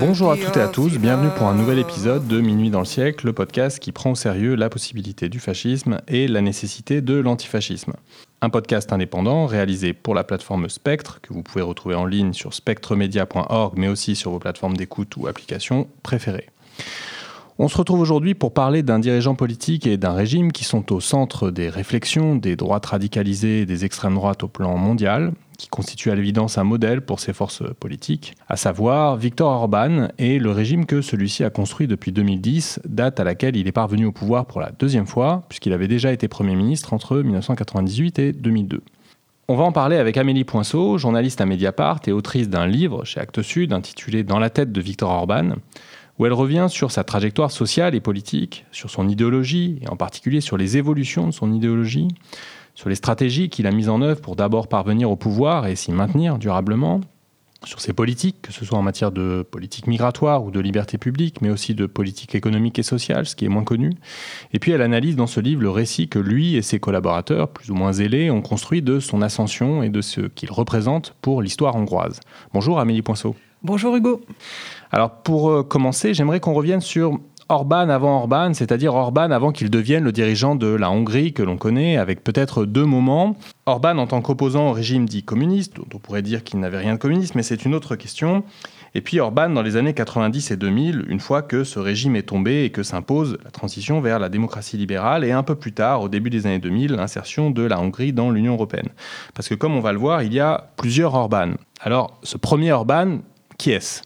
Bonjour à toutes et à tous, bienvenue pour un nouvel épisode de Minuit dans le siècle, le podcast qui prend au sérieux la possibilité du fascisme et la nécessité de l'antifascisme. Un podcast indépendant réalisé pour la plateforme Spectre, que vous pouvez retrouver en ligne sur spectremedia.org, mais aussi sur vos plateformes d'écoute ou applications préférées. On se retrouve aujourd'hui pour parler d'un dirigeant politique et d'un régime qui sont au centre des réflexions des droites radicalisées et des extrêmes droites au plan mondial, qui constitue à l'évidence un modèle pour ses forces politiques, à savoir Viktor Orban et le régime que celui-ci a construit depuis 2010, date à laquelle il est parvenu au pouvoir pour la deuxième fois, puisqu'il avait déjà été Premier ministre entre 1998 et 2002. On va en parler avec Amélie Poinceau, journaliste à Mediapart et autrice d'un livre chez Actes Sud intitulé Dans la tête de Viktor Orban, où elle revient sur sa trajectoire sociale et politique, sur son idéologie, et en particulier sur les évolutions de son idéologie, sur les stratégies qu'il a mises en œuvre pour d'abord parvenir au pouvoir et s'y maintenir durablement, sur ses politiques, que ce soit en matière de politique migratoire ou de liberté publique, mais aussi de politique économique et sociale, ce qui est moins connu. Et puis elle analyse dans ce livre le récit que lui et ses collaborateurs, plus ou moins zélés, ont construit de son ascension et de ce qu'il représente pour l'histoire hongroise. Bonjour Amélie Poinceau. Bonjour Hugo. Alors pour euh, commencer, j'aimerais qu'on revienne sur Orban avant Orban, c'est-à-dire Orban avant qu'il devienne le dirigeant de la Hongrie que l'on connaît, avec peut-être deux moments. Orban en tant qu'opposant au régime dit communiste, dont on pourrait dire qu'il n'avait rien de communiste, mais c'est une autre question. Et puis Orban dans les années 90 et 2000, une fois que ce régime est tombé et que s'impose la transition vers la démocratie libérale, et un peu plus tard, au début des années 2000, l'insertion de la Hongrie dans l'Union européenne. Parce que comme on va le voir, il y a plusieurs Orban. Alors ce premier Orban, qui est-ce?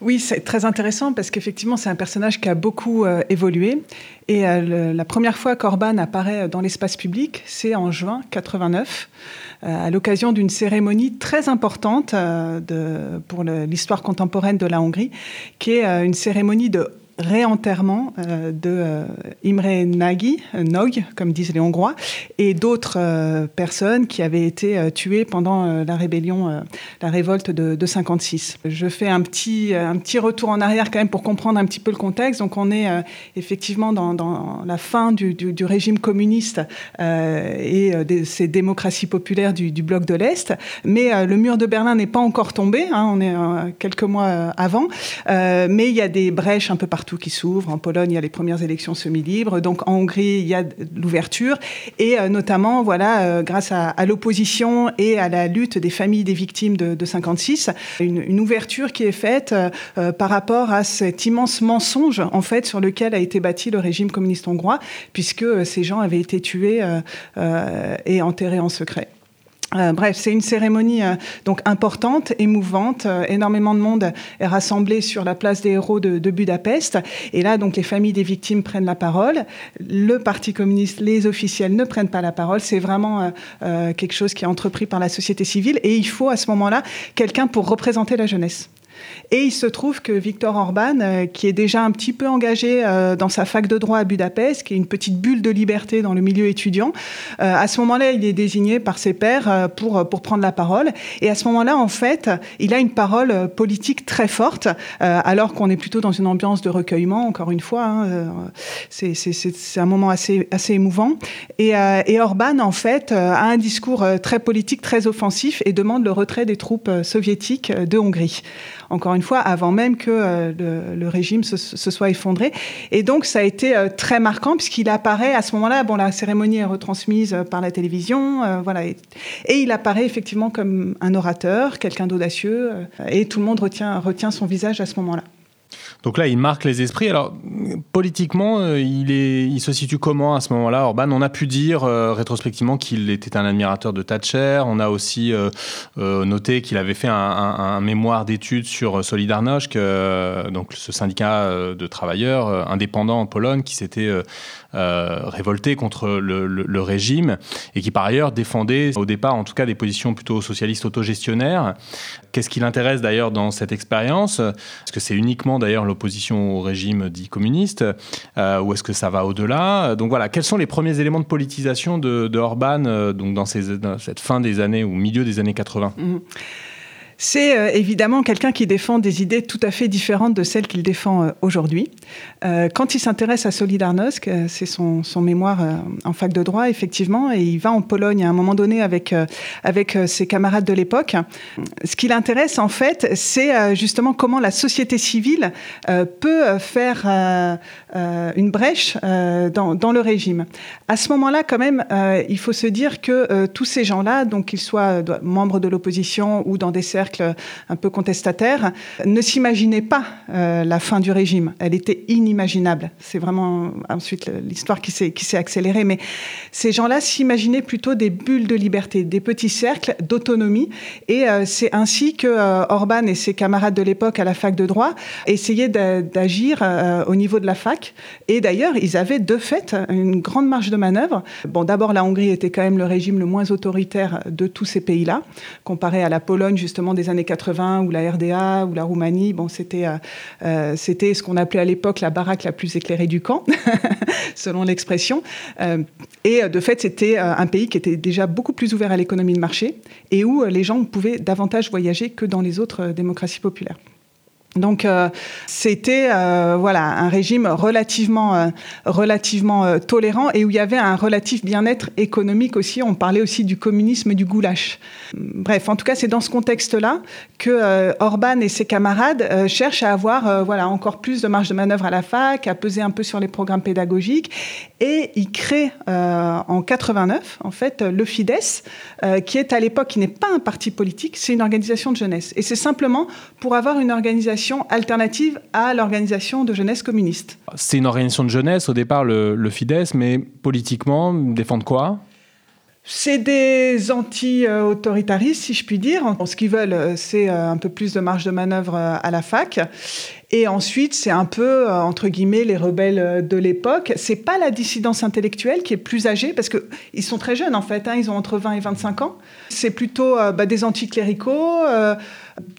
Oui, c'est très intéressant parce qu'effectivement, c'est un personnage qui a beaucoup euh, évolué. Et euh, la première fois qu'Orban apparaît dans l'espace public, c'est en juin 89, euh, à l'occasion d'une cérémonie très importante pour l'histoire contemporaine de la Hongrie, qui est une cérémonie de réenterrement euh, de euh, Imre Nagy, euh, Nog, comme disent les Hongrois, et d'autres personnes qui avaient été tuées pendant la rébellion, la révolte de, de, 56. Je fais un petit, un petit retour en arrière quand même pour comprendre un petit peu le contexte. Donc on est effectivement dans, la fin du, régime communiste et de ces démocraties populaires du, du bloc de l'Est, mais le mur de Berlin n'est pas encore tombé, hein, on est quelques mois avant, mais il y a des brèches un peu partout qui s'ouvre. En Pologne, il y a les premières élections semi-libres. Donc en Hongrie, il y a l'ouverture. Et euh, notamment, voilà, euh, grâce à, l'opposition et à la lutte des familles des victimes de, de 56, une, ouverture qui est faite euh, par rapport à cet immense mensonge, en fait, sur lequel a été bâti le régime communiste hongrois, puisque ces gens avaient été tués et enterrés en secret. Euh, bref, c'est une cérémonie euh, donc importante, émouvante. Euh, énormément de monde est rassemblé sur la place des héros de, de, Budapest. Et là, donc, les familles des victimes prennent la parole. Le Parti communiste, les officiels ne prennent pas la parole. C'est vraiment quelque chose qui est entrepris par la société civile. Et il faut à ce moment-là quelqu'un pour représenter la jeunesse. Et il se trouve que Victor Orban, euh, qui est déjà un petit peu engagé euh, dans sa fac de droit à Budapest, qui est une petite bulle de liberté dans le milieu étudiant, euh, à ce moment-là, il est désigné par ses pairs pour, pour prendre la parole. Et à ce moment-là, en fait, il a une parole politique très forte, alors qu'on est plutôt dans une ambiance de recueillement, encore une fois. Hein, c'est un moment assez, assez émouvant. Et, et Orban, en fait, a un discours très politique, très offensif et demande le retrait des troupes soviétiques de Hongrie encore une fois, avant même que euh, le, régime se, soit effondré. Et donc, ça a été euh, très marquant puisqu'il apparaît à ce moment-là. Bon, la cérémonie est retransmise euh, par la télévision, voilà, et, il apparaît effectivement comme un orateur, quelqu'un d'audacieux, et tout le monde retient, retient son visage à ce moment-là. Donc là, il marque les esprits. Alors, politiquement, euh, il, se situe comment à ce moment-là Orban, on a pu dire euh, rétrospectivement qu'il était un admirateur de Thatcher. On a aussi euh, noté qu'il avait fait un, mémoire d'études sur Solidarność, donc ce syndicat de travailleurs indépendants en Pologne qui s'était révolté contre le, régime et qui par ailleurs défendait au départ en tout cas des positions plutôt socialistes autogestionnaires. Qu'est-ce qui l'intéresse d'ailleurs dans cette expérience? Est-ce que c'est uniquement d'ailleurs l'opposition au régime dit communiste euh, ou est-ce que ça va au-delà? Donc voilà, quels sont les premiers éléments de politisation de, Orban euh, donc dans, cette fin des années ou milieu des années 80 c'est euh, évidemment quelqu'un qui défend des idées tout à fait différentes de celles qu'il défend euh, aujourd'hui. Euh, quand il s'intéresse à Solidarnosc, c'est son, mémoire en fac de droit, effectivement, et il va en Pologne à un moment donné avec, avec ses camarades de l'époque. Ce qui l'intéresse, en fait, c'est justement comment la société civile peut faire une brèche dans, dans, le régime. À ce moment-là, quand même, il faut se dire que tous ces gens-là, donc qu'ils soient membres de l'opposition ou dans des cercles un peu contestataire, ne s'imaginait pas euh, la fin du régime. Elle était inimaginable. C'est vraiment ensuite l'histoire qui s'est, qui s'est accélérée. Mais ces gens-là s'imaginaient plutôt des bulles de liberté, des petits cercles d'autonomie. Et euh, c'est ainsi que euh, Orban et ses camarades de l'époque à la fac de droit essayaient d'agir au niveau de la fac. Et d'ailleurs, ils avaient de fait une grande marge de manœuvre. Bon, d'abord, la Hongrie était quand même le régime le moins autoritaire de tous ces pays-là, comparé à la Pologne, justement, des années 80 ou la RDA ou la Roumanie. Bon, c'était euh, euh, c'était ce qu'on appelait à l'époque la baraque la plus éclairée du camp, selon l'expression. Euh, et de fait, c'était un pays qui était déjà beaucoup plus ouvert à l'économie de marché et où les gens pouvaient davantage voyager que dans les autres démocraties populaires. Donc euh, c'était euh, voilà un régime relativement euh, relativement tolérant et où il y avait un relatif bien-être économique aussi. On parlait aussi du communisme du goulash. Bref, en tout cas, c'est dans ce contexte-là que Orban et ses camarades cherchent à avoir voilà encore plus de marge de manœuvre à la fac, à peser un peu sur les programmes pédagogiques et ils créent en 89 en fait le Fidesz, qui est à l'époque qui n'est pas un parti politique, c'est une organisation de jeunesse et c'est simplement pour avoir une organisation alternative à l'organisation de jeunesse communiste. C'est une organisation de jeunesse, au départ, le, le Fidesz, mais politiquement, défendent quoi? C'est des anti-autoritaristes, si je puis dire. Ce qu'ils veulent, euh, c'est euh, un peu plus de marge de manœuvre euh, à la fac. Et ensuite, c'est un peu, entre guillemets, les rebelles de l'époque. C'est pas la dissidence intellectuelle qui est plus âgée, parce qu'ils sont très jeunes, en fait. Hein. ils ont entre 20 et 25 ans. C'est plutôt bah, des anticléricaux,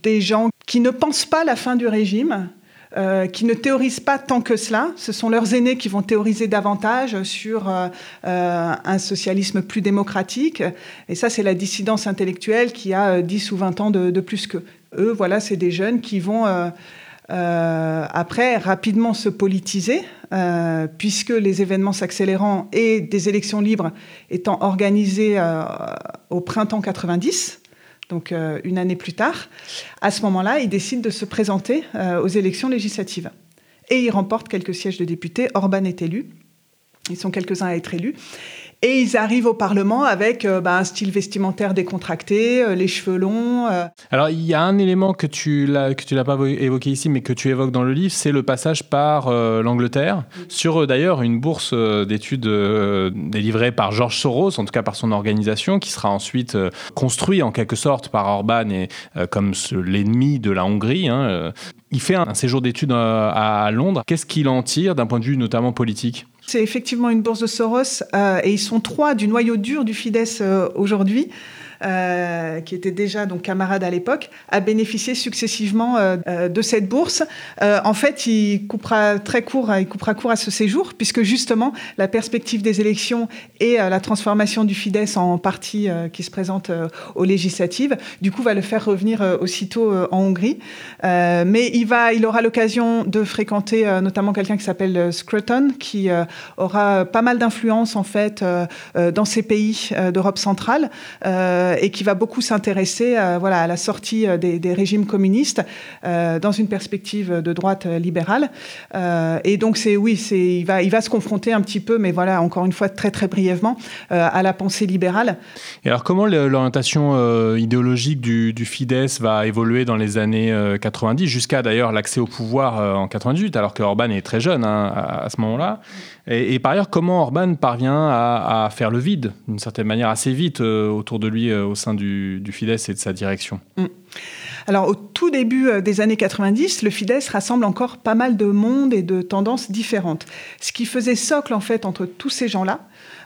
des gens qui ne pensent pas la fin du régime, euh, qui ne théorisent pas tant que cela. Ce sont leurs aînés qui vont théoriser davantage sur euh, euh, un socialisme plus démocratique. Et ça, c'est la dissidence intellectuelle qui a 10 ou 20 ans de, plus qu'eux. Eux, voilà, c'est des jeunes qui vont... après, rapidement se politiser, puisque les événements s'accélérant et des élections libres étant organisées au printemps 90, donc euh, une année plus tard. À ce moment-là, il décide de se présenter euh, aux élections législatives. Et il remporte quelques sièges de députés. Orban est élu. Ils sont quelques-uns à être élus. Et ils arrivent au Parlement avec euh, bah, un style vestimentaire décontracté, euh, les cheveux longs. Euh. Alors, il y a un élément que tu l'as pas évoqué ici, mais que tu évoques dans le livre, c'est le passage par l'Angleterre sur d'ailleurs une bourse d'études délivrée par George Soros, en tout cas par son organisation, qui sera ensuite construit en quelque sorte par Orban et comme l'ennemi de la Hongrie. Hein, il fait un, séjour d'études à Londres. Qu'est-ce qu'il en tire d'un point de vue notamment politique? C'est effectivement une bourse de Soros euh, et ils sont trois du noyau dur du Fidesz euh, aujourd'hui. Euh, qui était déjà donc camarade à l'époque, a bénéficié successivement euh, euh, de cette bourse. en fait, il coupera très court, il coupera court à ce séjour, puisque justement la perspective des élections et la transformation du Fidesz en parti qui se présente aux législatives, du coup, va le faire revenir aussitôt en Hongrie. mais il va, il aura l'occasion de fréquenter notamment quelqu'un qui s'appelle Scruton, qui aura pas mal d'influence en fait dans ces pays d'Europe centrale. Euh, et qui va beaucoup s'intéresser euh, voilà, à la sortie euh, des, régimes communistes dans une perspective de droite libérale. et donc, c'est oui, c'est, il, va, il va se confronter un petit peu, mais voilà, encore une fois, très très brièvement, à la pensée libérale. Et alors, comment l'orientation idéologique du, du, Fidesz va évoluer dans les années 90, jusqu'à d'ailleurs l'accès au pouvoir en 98, alors que Orban est très jeune hein, à, ce moment-là? Et, par ailleurs, comment Orban parvient à, faire le vide, d'une certaine manière, assez vite autour de lui euh, au sein du, du, Fidesz et de sa direction? Mm. Alors au tout début euh, des années 90, le Fidesz rassemble encore pas mal de monde et de tendances différentes. Ce qui faisait socle en fait entre tous ces gens-là,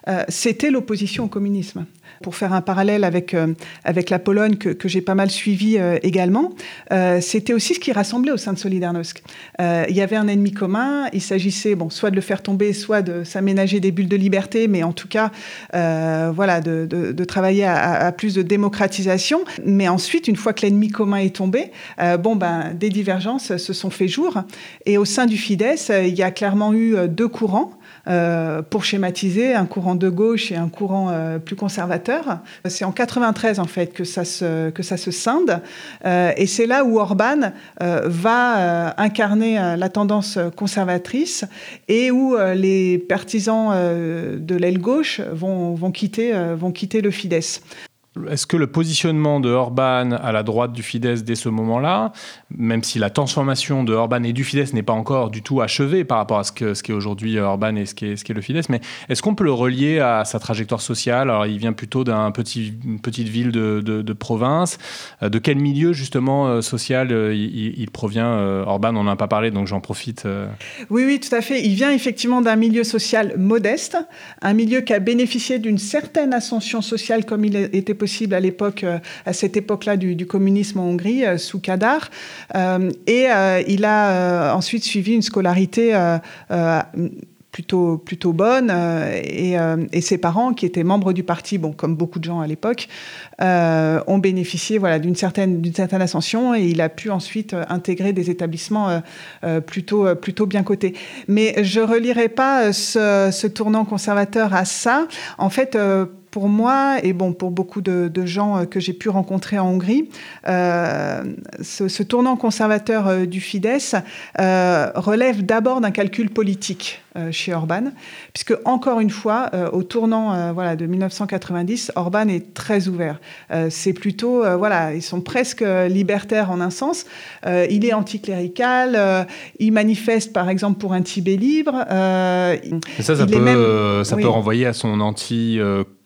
euh, c'était l'opposition au communisme pour faire un parallèle avec, euh, avec la Pologne que, que j'ai pas mal suivi euh, également, euh, c'était aussi ce qui rassemblait au sein de Solidarnosc. il y avait un ennemi commun, il s'agissait bon, soit de le faire tomber, soit de s'aménager des bulles de liberté, mais en tout cas voilà, de, de, de travailler à, à, plus de démocratisation. Mais ensuite, une fois que l'ennemi commun est tombé, bon, ben, des divergences se sont fait jour. Et au sein du Fidesz, il y a clairement eu deux courants. Euh, pour schématiser un courant de gauche et un courant euh, plus conservateur. C'est en 93 en fait que ça se, que ça se scinde euh, et c'est là où Orban va incarner la tendance conservatrice et où les partisans de l'aile gauche vont, vont, quitter, vont quitter le Fidesz. Est-ce que le positionnement de Orban à la droite du Fidesz dès ce moment-là, même si la transformation de Orban et du Fidesz n'est pas encore du tout achevée par rapport à ce qu'est ce aujourd'hui Orban et ce qu'est le Fidesz, mais est-ce qu'on peut le relier à sa trajectoire sociale? Alors, il vient plutôt d'une petit, petite ville de, province. Euh, de quel milieu, justement, euh, social euh, il, provient Orban, on n'en a pas parlé, donc j'en profite. Oui, oui, tout à fait. Il vient effectivement d'un milieu social modeste, un milieu qui a bénéficié d'une certaine ascension sociale comme il était possible euh, à cette époque-là du, communisme en Hongrie, euh, sous Kadar. Euh, et il a ensuite suivi une scolarité plutôt, plutôt bonne. et, ses parents, qui étaient membres du parti, bon, comme beaucoup de gens à l'époque, ont bénéficié voilà, d'une certaine, certaine ascension et il a pu ensuite intégrer des établissements plutôt, plutôt bien cotés. Mais je ne relierai pas ce, ce, tournant conservateur à ça. En fait, pour moi, et bon, pour beaucoup de, gens euh, que j'ai pu rencontrer en Hongrie, euh, ce, tournant conservateur euh, du Fidesz relève d'abord d'un calcul politique chez Orban, puisque encore une fois, au tournant voilà, de 1990, Orban est très ouvert. c'est plutôt, voilà, ils sont presque libertaires en un sens. il est anticlérical, il manifeste par exemple pour un Tibet libre. Ça, ça, peut, ça peut renvoyer à son anti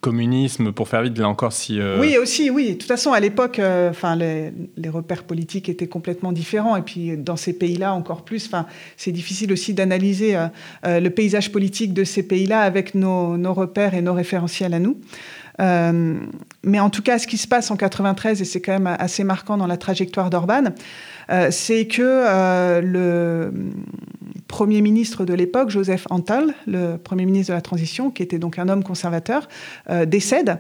communisme, pour faire vite, là encore, si... Euh, oui, aussi, oui. De toute façon, à l'époque, euh, enfin, les, repères politiques étaient complètement différents. Et puis, dans ces pays-là, encore plus, enfin, c'est difficile aussi d'analyser euh, le paysage politique de ces pays-là avec nos, nos, repères et nos référentiels à nous. mais en tout cas, ce qui se passe en 93, et c'est quand même assez marquant dans la trajectoire d'Orban, c'est que le Premier ministre de l'époque, Joseph Antal, le Premier ministre de la Transition, qui était donc un homme conservateur, euh, décède.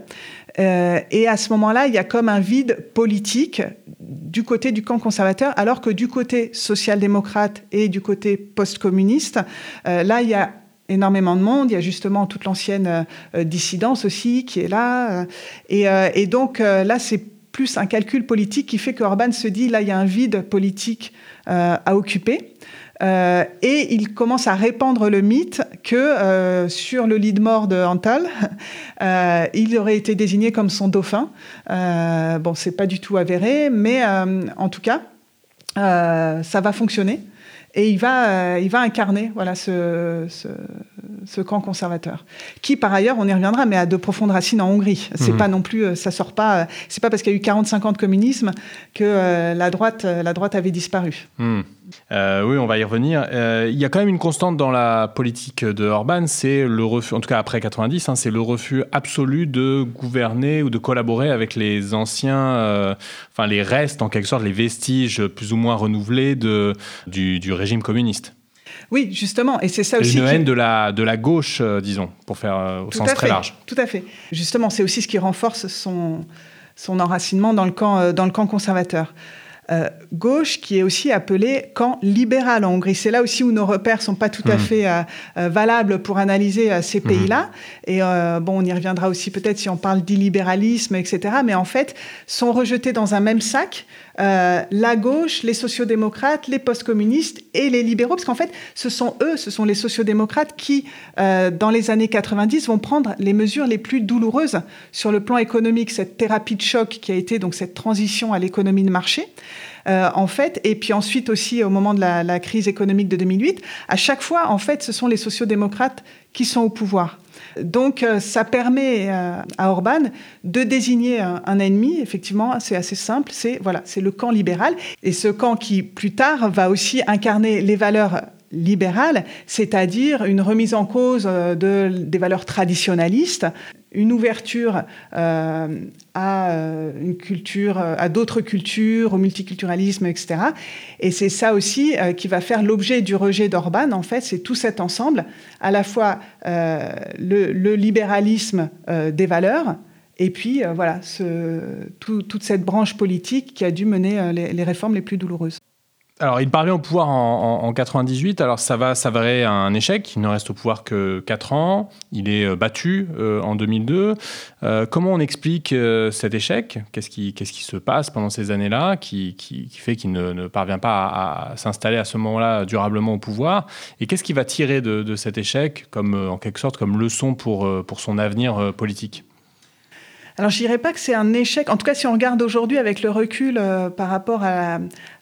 Euh, et à ce moment-là, il y a comme un vide politique du côté du camp conservateur, alors que du côté social-démocrate et du côté post-communiste, euh, là, il y a énormément de monde. Il y a justement toute l'ancienne dissidence aussi qui est là. Et, donc là, c'est plus un calcul politique qui fait que Orban se dit, là, il y a un vide politique à occuper. Euh, et il commence à répandre le mythe que euh, sur le lit de mort de Antal, euh, il aurait été désigné comme son dauphin. bon, c'est pas du tout avéré, mais en tout cas, ça va fonctionner et il va, il va incarner voilà, ce, ce, camp conservateur, qui par ailleurs, on y reviendra, mais a de profondes racines en Hongrie. C'est mmh. pas non plus, ça sort pas, c'est pas parce qu'il y a eu 40-50 ans de communisme que la, droite, la droite avait disparu. Mmh. Euh, oui, on va y revenir. Euh, il y a quand même une constante dans la politique de Orban, c'est le refus, en tout cas après 90, hein, c'est le refus absolu de gouverner ou de collaborer avec les anciens, euh, enfin les restes en quelque sorte, les vestiges plus ou moins renouvelés de, du, régime communiste. Oui, justement, et c'est ça aussi. Une haine de, la, de la gauche, disons, pour faire au sens très large. Tout à fait. Justement, c'est aussi ce qui renforce son, son enracinement dans le camp, dans le camp conservateur. Euh, gauche qui est aussi appelé camp libéral en Hongrie. C'est là aussi où nos repères sont pas tout à mmh. fait euh, euh, valables pour analyser ces mmh. pays-là. Et bon, on y reviendra aussi peut-être si on parle d'illibéralisme, etc. Mais en fait, sont rejetés dans un même sac la gauche, les sociodémocrates, les postcommunistes et les libéraux, parce qu'en fait, ce sont eux, ce sont les sociodémocrates qui, dans les années 90, vont prendre les mesures les plus douloureuses sur le plan économique, cette thérapie de choc qui a été donc cette transition à l'économie de marché. Euh, en fait, et puis ensuite aussi au moment de la, crise économique de 2008, à chaque fois, en fait, ce sont les sociodémocrates qui sont au pouvoir. Donc, euh, ça permet euh, à Orban de désigner un, ennemi. Effectivement, c'est assez simple. C'est voilà, c'est le camp libéral, et ce camp qui plus tard va aussi incarner les valeurs libérales, c'est-à-dire une remise en cause de, des valeurs traditionnalistes, une ouverture euh, à euh, une culture, à d'autres cultures, au multiculturalisme, etc. Et c'est ça aussi euh, qui va faire l'objet du rejet d'Orban. En fait, c'est tout cet ensemble, à la fois le, libéralisme des valeurs Et puis, voilà, toute cette branche politique qui a dû mener les réformes les plus douloureuses. Alors, il parvient au pouvoir en, en, 98. Alors, ça va s'avérer un échec. Il ne reste au pouvoir que 4 ans. Il est euh, battu euh, en 2002. Euh, comment on explique cet échec? Qu'est-ce qui, se passe pendant ces années-là qui, fait qu'il ne, parvient pas à, s'installer à ce moment-là durablement au pouvoir? Et qu'est-ce qui va tirer de, cet échec, comme, en quelque sorte, comme leçon pour, son avenir politique? Alors, je dirais pas que c'est un échec. En tout cas, si on regarde aujourd'hui avec le recul par rapport à,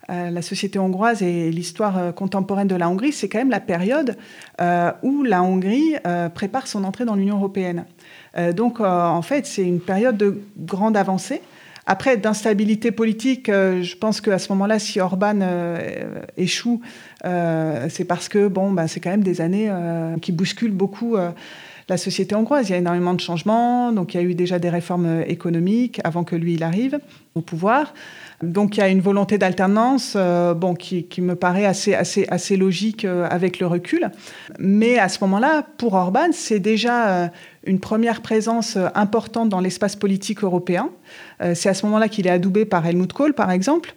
euh, la société hongroise et l'histoire euh, contemporaine de la Hongrie, c'est quand même la période euh, où la Hongrie prépare son entrée dans l'Union européenne. donc, en fait, c'est une période de grande avancée. Après, d'instabilité politique, je pense qu'à ce moment-là, si Orban échoue, c'est parce que bon, bah, c'est quand même des années qui bousculent beaucoup la société hongroise. Il y a énormément de changements, donc il y a eu déjà des réformes économiques avant que lui il arrive au pouvoir. Donc il y a une volonté d'alternance euh, bon, qui, qui, me paraît assez, assez, assez logique euh, avec le recul. Mais à ce moment-là, pour Orban, c'est déjà euh, une première présence importante dans l'espace politique européen. c'est à ce moment-là qu'il est adoubé par Helmut Kohl, par exemple,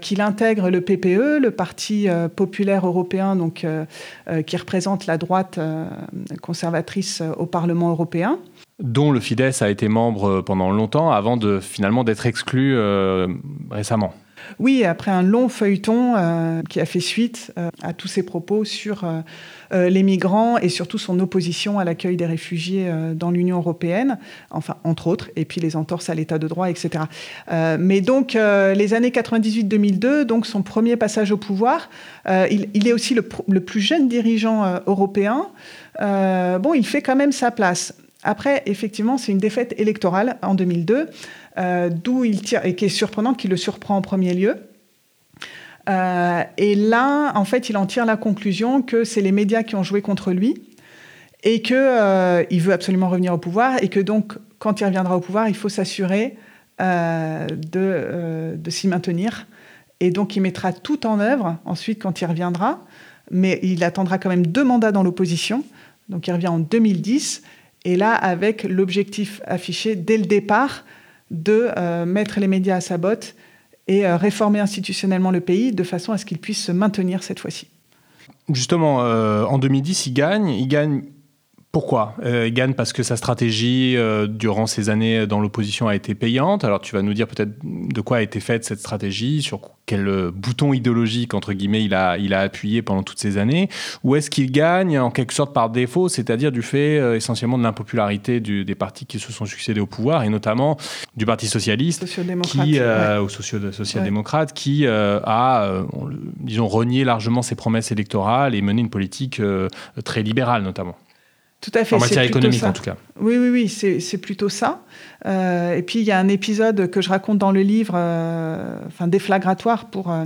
qu'il intègre le PPE, le Parti populaire européen, donc, qui représente la droite conservatrice au Parlement européen dont le Fidesz a été membre pendant longtemps avant de finalement d'être exclu euh, récemment. Oui, après un long feuilleton euh, qui a fait suite euh, à tous ses propos sur les migrants et surtout son opposition à l'accueil des réfugiés dans l'Union européenne, enfin entre autres, et puis les entorses à l'état de droit, etc. mais donc les années 98-2002, donc son premier passage au pouvoir, il, est aussi le, le, plus jeune dirigeant européen. bon, il fait quand même sa place. Après, effectivement, c'est une défaite électorale en 2002, euh, d'où il tire, et qui est surprenante, qui le surprend en premier lieu. Euh, et là, en fait, il en tire la conclusion que c'est les médias qui ont joué contre lui et qu'il euh, veut absolument revenir au pouvoir et que donc, quand il reviendra au pouvoir, il faut s'assurer de, de s'y maintenir. Et donc, il mettra tout en œuvre ensuite quand il reviendra, mais il attendra quand même deux mandats dans l'opposition. Donc, il revient en 2010 et là, avec l'objectif affiché dès le départ de euh, mettre les médias à sa botte et euh, réformer institutionnellement le pays de façon à ce qu'il puisse se maintenir cette fois-ci. Justement, euh, en 2010, il gagne. Il gagne pourquoi? Euh, Il gagne parce que sa stratégie euh, durant ces années dans l'opposition a été payante. Alors tu vas nous dire peut-être de quoi a été faite cette stratégie, sur quel euh, bouton idéologique entre guillemets il a, il a appuyé pendant toutes ces années. Ou est-ce qu'il gagne en quelque sorte par défaut, c'est-à-dire du fait essentiellement de l'impopularité des partis qui se sont succédés au pouvoir et notamment du Parti socialiste, qui, au social-démocrate, qui a, disons, renié largement ses promesses électorales et mené une politique très libérale notamment. Tout à fait. En matière économique, en tout cas. Oui, oui, oui, c'est plutôt ça. Euh, et puis, il y a un épisode que je raconte dans le livre, euh, enfin, déflagratoire pour, euh,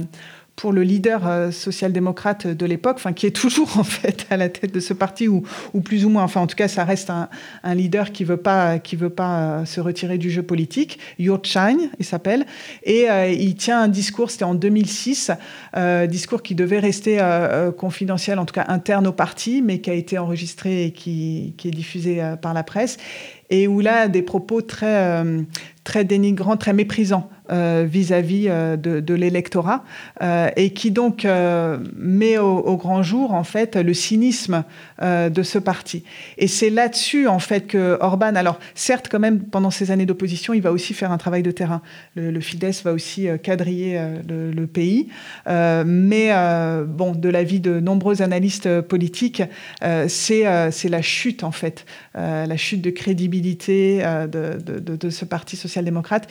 pour le leader euh, social-démocrate de l'époque, enfin qui est toujours en fait à la tête de ce parti ou, plus ou moins, enfin en tout cas ça reste un, leader qui veut pas qui veut pas euh, se retirer du jeu politique. Jurt Schein, il s'appelle, et euh, il tient un discours, c'était en 2006, discours qui devait rester confidentiel, en tout cas interne au parti, mais qui a été enregistré et qui, est diffusé par la presse et où là des propos très très dénigrants, très méprisants. euh, vis-à-vis euh, de, l'électorat euh, et qui donc met au, grand jour en fait le cynisme de ce parti. Et c'est là-dessus en fait que Orban, alors certes quand même pendant ces années d'opposition, il va aussi faire un travail de terrain. Le, Fidesz va aussi quadriller le, pays, mais bon, de l'avis de nombreux analystes politiques, c'est la chute en fait, la chute de crédibilité de ce parti social-démocrate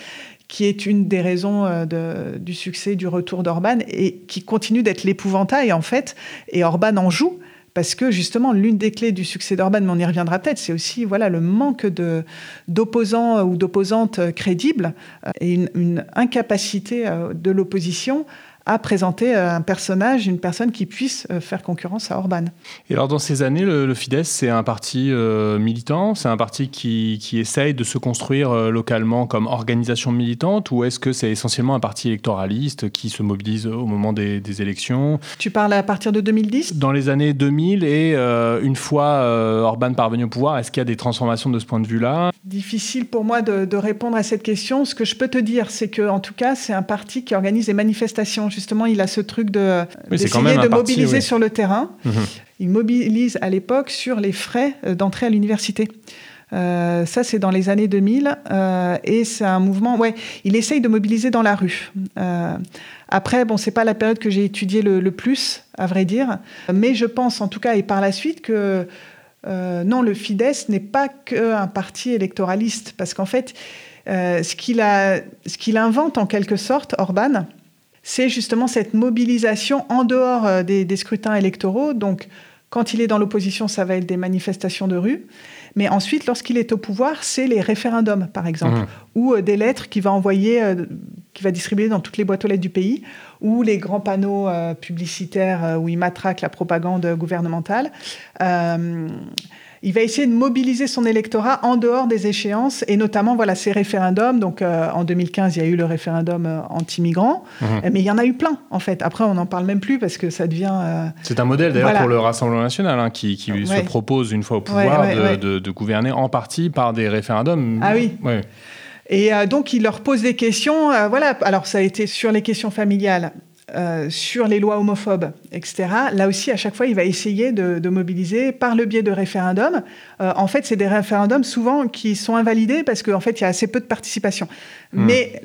qui est une des raisons euh, du succès du retour d'Orban et qui continue d'être l'épouvantail en fait. Et Orban en joue parce que justement l'une des clés du succès d'Orban, mais on y reviendra peut-être, c'est aussi voilà le manque de d'opposants ou d'opposantes crédibles euh, et une, incapacité euh, de l'opposition à présenter un personnage, une personne qui puisse faire concurrence à Orban. Et alors dans ces années, le, Fidesz, c'est un parti militant, c'est un parti qui, qui, essaye de se construire localement comme organisation militante, ou est-ce que c'est essentiellement un parti électoraliste qui se mobilise au moment des, des élections? Tu parles à partir de 2010 Dans les années 2000 et une fois Orban parvenu au pouvoir, est-ce qu'il y a des transformations de ce point de vue-là? Difficile pour moi de, répondre à cette question. Ce que je peux te dire, c'est que en tout cas, c'est un parti qui organise des manifestations. Justement, il a ce truc de d'essayer de mobiliser sur le terrain. Mhm. Il mobilise à l'époque sur les frais euh, d'entrée à l'université. Euh, ça, c'est dans les années 2000. Euh, et c'est un mouvement, ouais, il essaye de mobiliser dans la rue. après, bon, c'est pas la période que j'ai étudiée le, le, plus, à vrai dire. Mais je pense, en tout cas, et par la suite, que non, le Fidesz n'est pas qu'un parti électoraliste, parce qu'en fait, ce qu'il invente en quelque sorte, Orban, c'est justement cette mobilisation en dehors euh, des, scrutins électoraux. Donc, quand il est dans l'opposition, ça va être des manifestations de rue. Mais ensuite, lorsqu'il est au pouvoir, c'est les référendums, par exemple, mmh. ou des lettres qu'il va envoyer, qu'il va distribuer dans toutes les boîtes aux lettres du pays, ou les grands panneaux euh, publicitaires euh, où il matraque la propagande gouvernementale. Euh, il va essayer de mobiliser son électorat en dehors des échéances et notamment voilà ces référendums. Donc en 2015, il y a eu le référendum anti-migrant, mhm. mais il y en a eu plein en fait. Après, on n'en parle même plus parce que ça devient. C'est un modèle d'ailleurs pour le Rassemblement national hein, qui, se propose une fois au pouvoir de, de, gouverner en partie par des référendums. Ah oui. Et euh, donc, il leur pose des questions. Euh, voilà, alors ça a été sur les questions familiales. Euh, sur les lois homophobes, etc. Là aussi, à chaque fois, il va essayer de, mobiliser par le biais de référendums. en fait, c'est des référendums souvent qui sont invalidés parce qu'en fait, il y a assez peu de participation. Hmm. Mais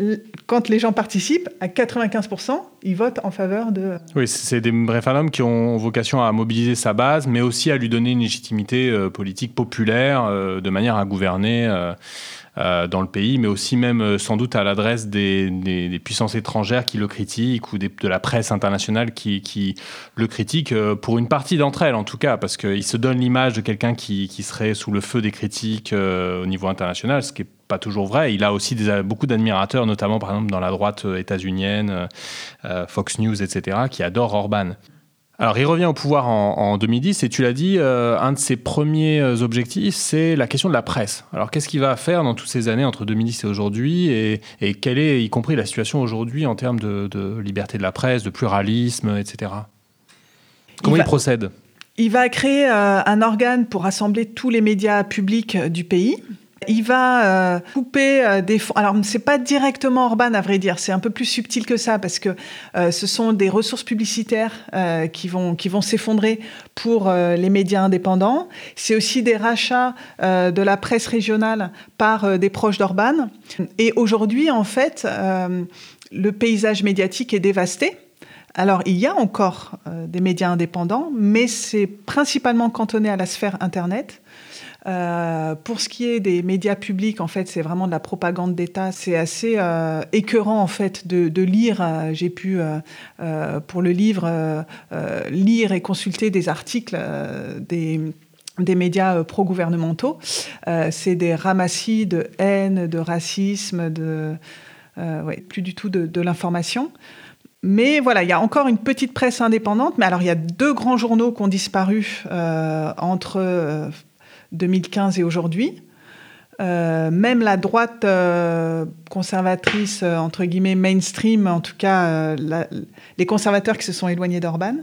quand les gens participent, à 95%, ils votent en faveur de... Oui, c'est des référendums qui ont vocation à mobiliser sa base, mais aussi à lui donner une légitimité politique populaire de manière à gouverner euh, dans le pays, mais aussi même euh, sans doute à l'adresse des, puissances étrangères qui le critiquent ou de la presse internationale qui, le critique, euh, pour une partie d'entre elles en tout cas, parce qu'il se donne l'image de quelqu'un qui, serait sous le feu des critiques au niveau international, ce qui est pas toujours vrai. Il a aussi beaucoup d'admirateurs, notamment par exemple dans la droite états-unienne, Fox News, etc., qui adorent Orban. Alors, il revient au pouvoir en, 2010 et tu l'as dit, euh, un de ses premiers euh, objectifs, c'est la question de la presse. Alors, qu'est-ce qu'il va faire dans toutes ces années entre 2010 et aujourd'hui et, quelle est, y compris, la situation aujourd'hui en termes de, liberté de la presse, de pluralisme, etc. Comment il, procède? Il va créer euh, un organe pour rassembler tous les médias publics du pays. Il va euh, couper euh, des fonds. Alors, c'est pas directement Orban, à vrai dire. C'est un peu plus subtil que ça parce que euh, ce sont des ressources publicitaires qui vont, qui vont s'effondrer pour les médias indépendants. C'est aussi des rachats de la presse régionale par des proches d'Orban. Et aujourd'hui, en fait, le paysage médiatique est dévasté. Alors, il y a encore des médias indépendants, mais c'est principalement cantonné à la sphère Internet. Euh, pour ce qui est des médias publics, en fait, c'est vraiment de la propagande d'État. C'est assez euh, écœurant, en fait, de, lire. Euh, j'ai pu, pour le livre, lire et consulter des articles des médias pro-gouvernementaux. c'est des ramassis de haine, de racisme, de ouais, plus du tout de l'information. Mais voilà, il y a encore une petite presse indépendante. Mais alors, il y a deux grands journaux qui ont disparu entre 2015 et aujourd'hui. Euh, même la droite euh, conservatrice, euh, entre guillemets mainstream, en tout cas les conservateurs qui se sont éloignés d'Orban,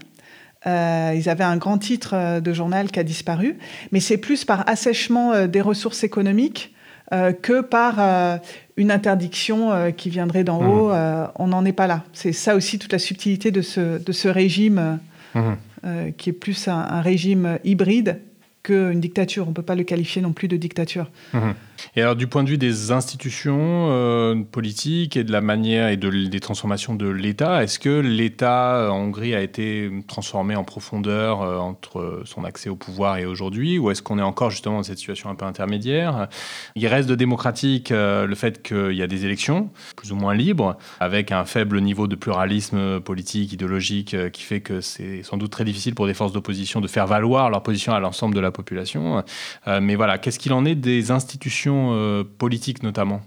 ils avaient un grand titre de journal qui a disparu, mais c'est plus par assèchement des ressources économiques que par une interdiction qui viendrait d'en mmh. haut. on n'en est pas là. C'est ça aussi toute la subtilité de ce, de ce régime mmh. qui est plus un régime hybride qu'une dictature. On ne peut pas le qualifier non plus de dictature. Mhm. Et alors, du point de vue des institutions euh, politiques et de la manière et de, des transformations de l'État, est-ce que l'État euh, en Hongrie a été transformé en profondeur euh, entre son accès au pouvoir et aujourd'hui Ou est-ce qu'on est encore justement dans cette situation un peu intermédiaire? Il reste de démocratique le fait qu'il y a des élections, plus ou moins libres, avec un faible niveau de pluralisme politique, idéologique, qui fait que c'est sans doute très difficile pour des forces d'opposition de faire valoir leur position à l'ensemble de la population. mais voilà, qu'est-ce qu'il en est des institutions euh, politique notamment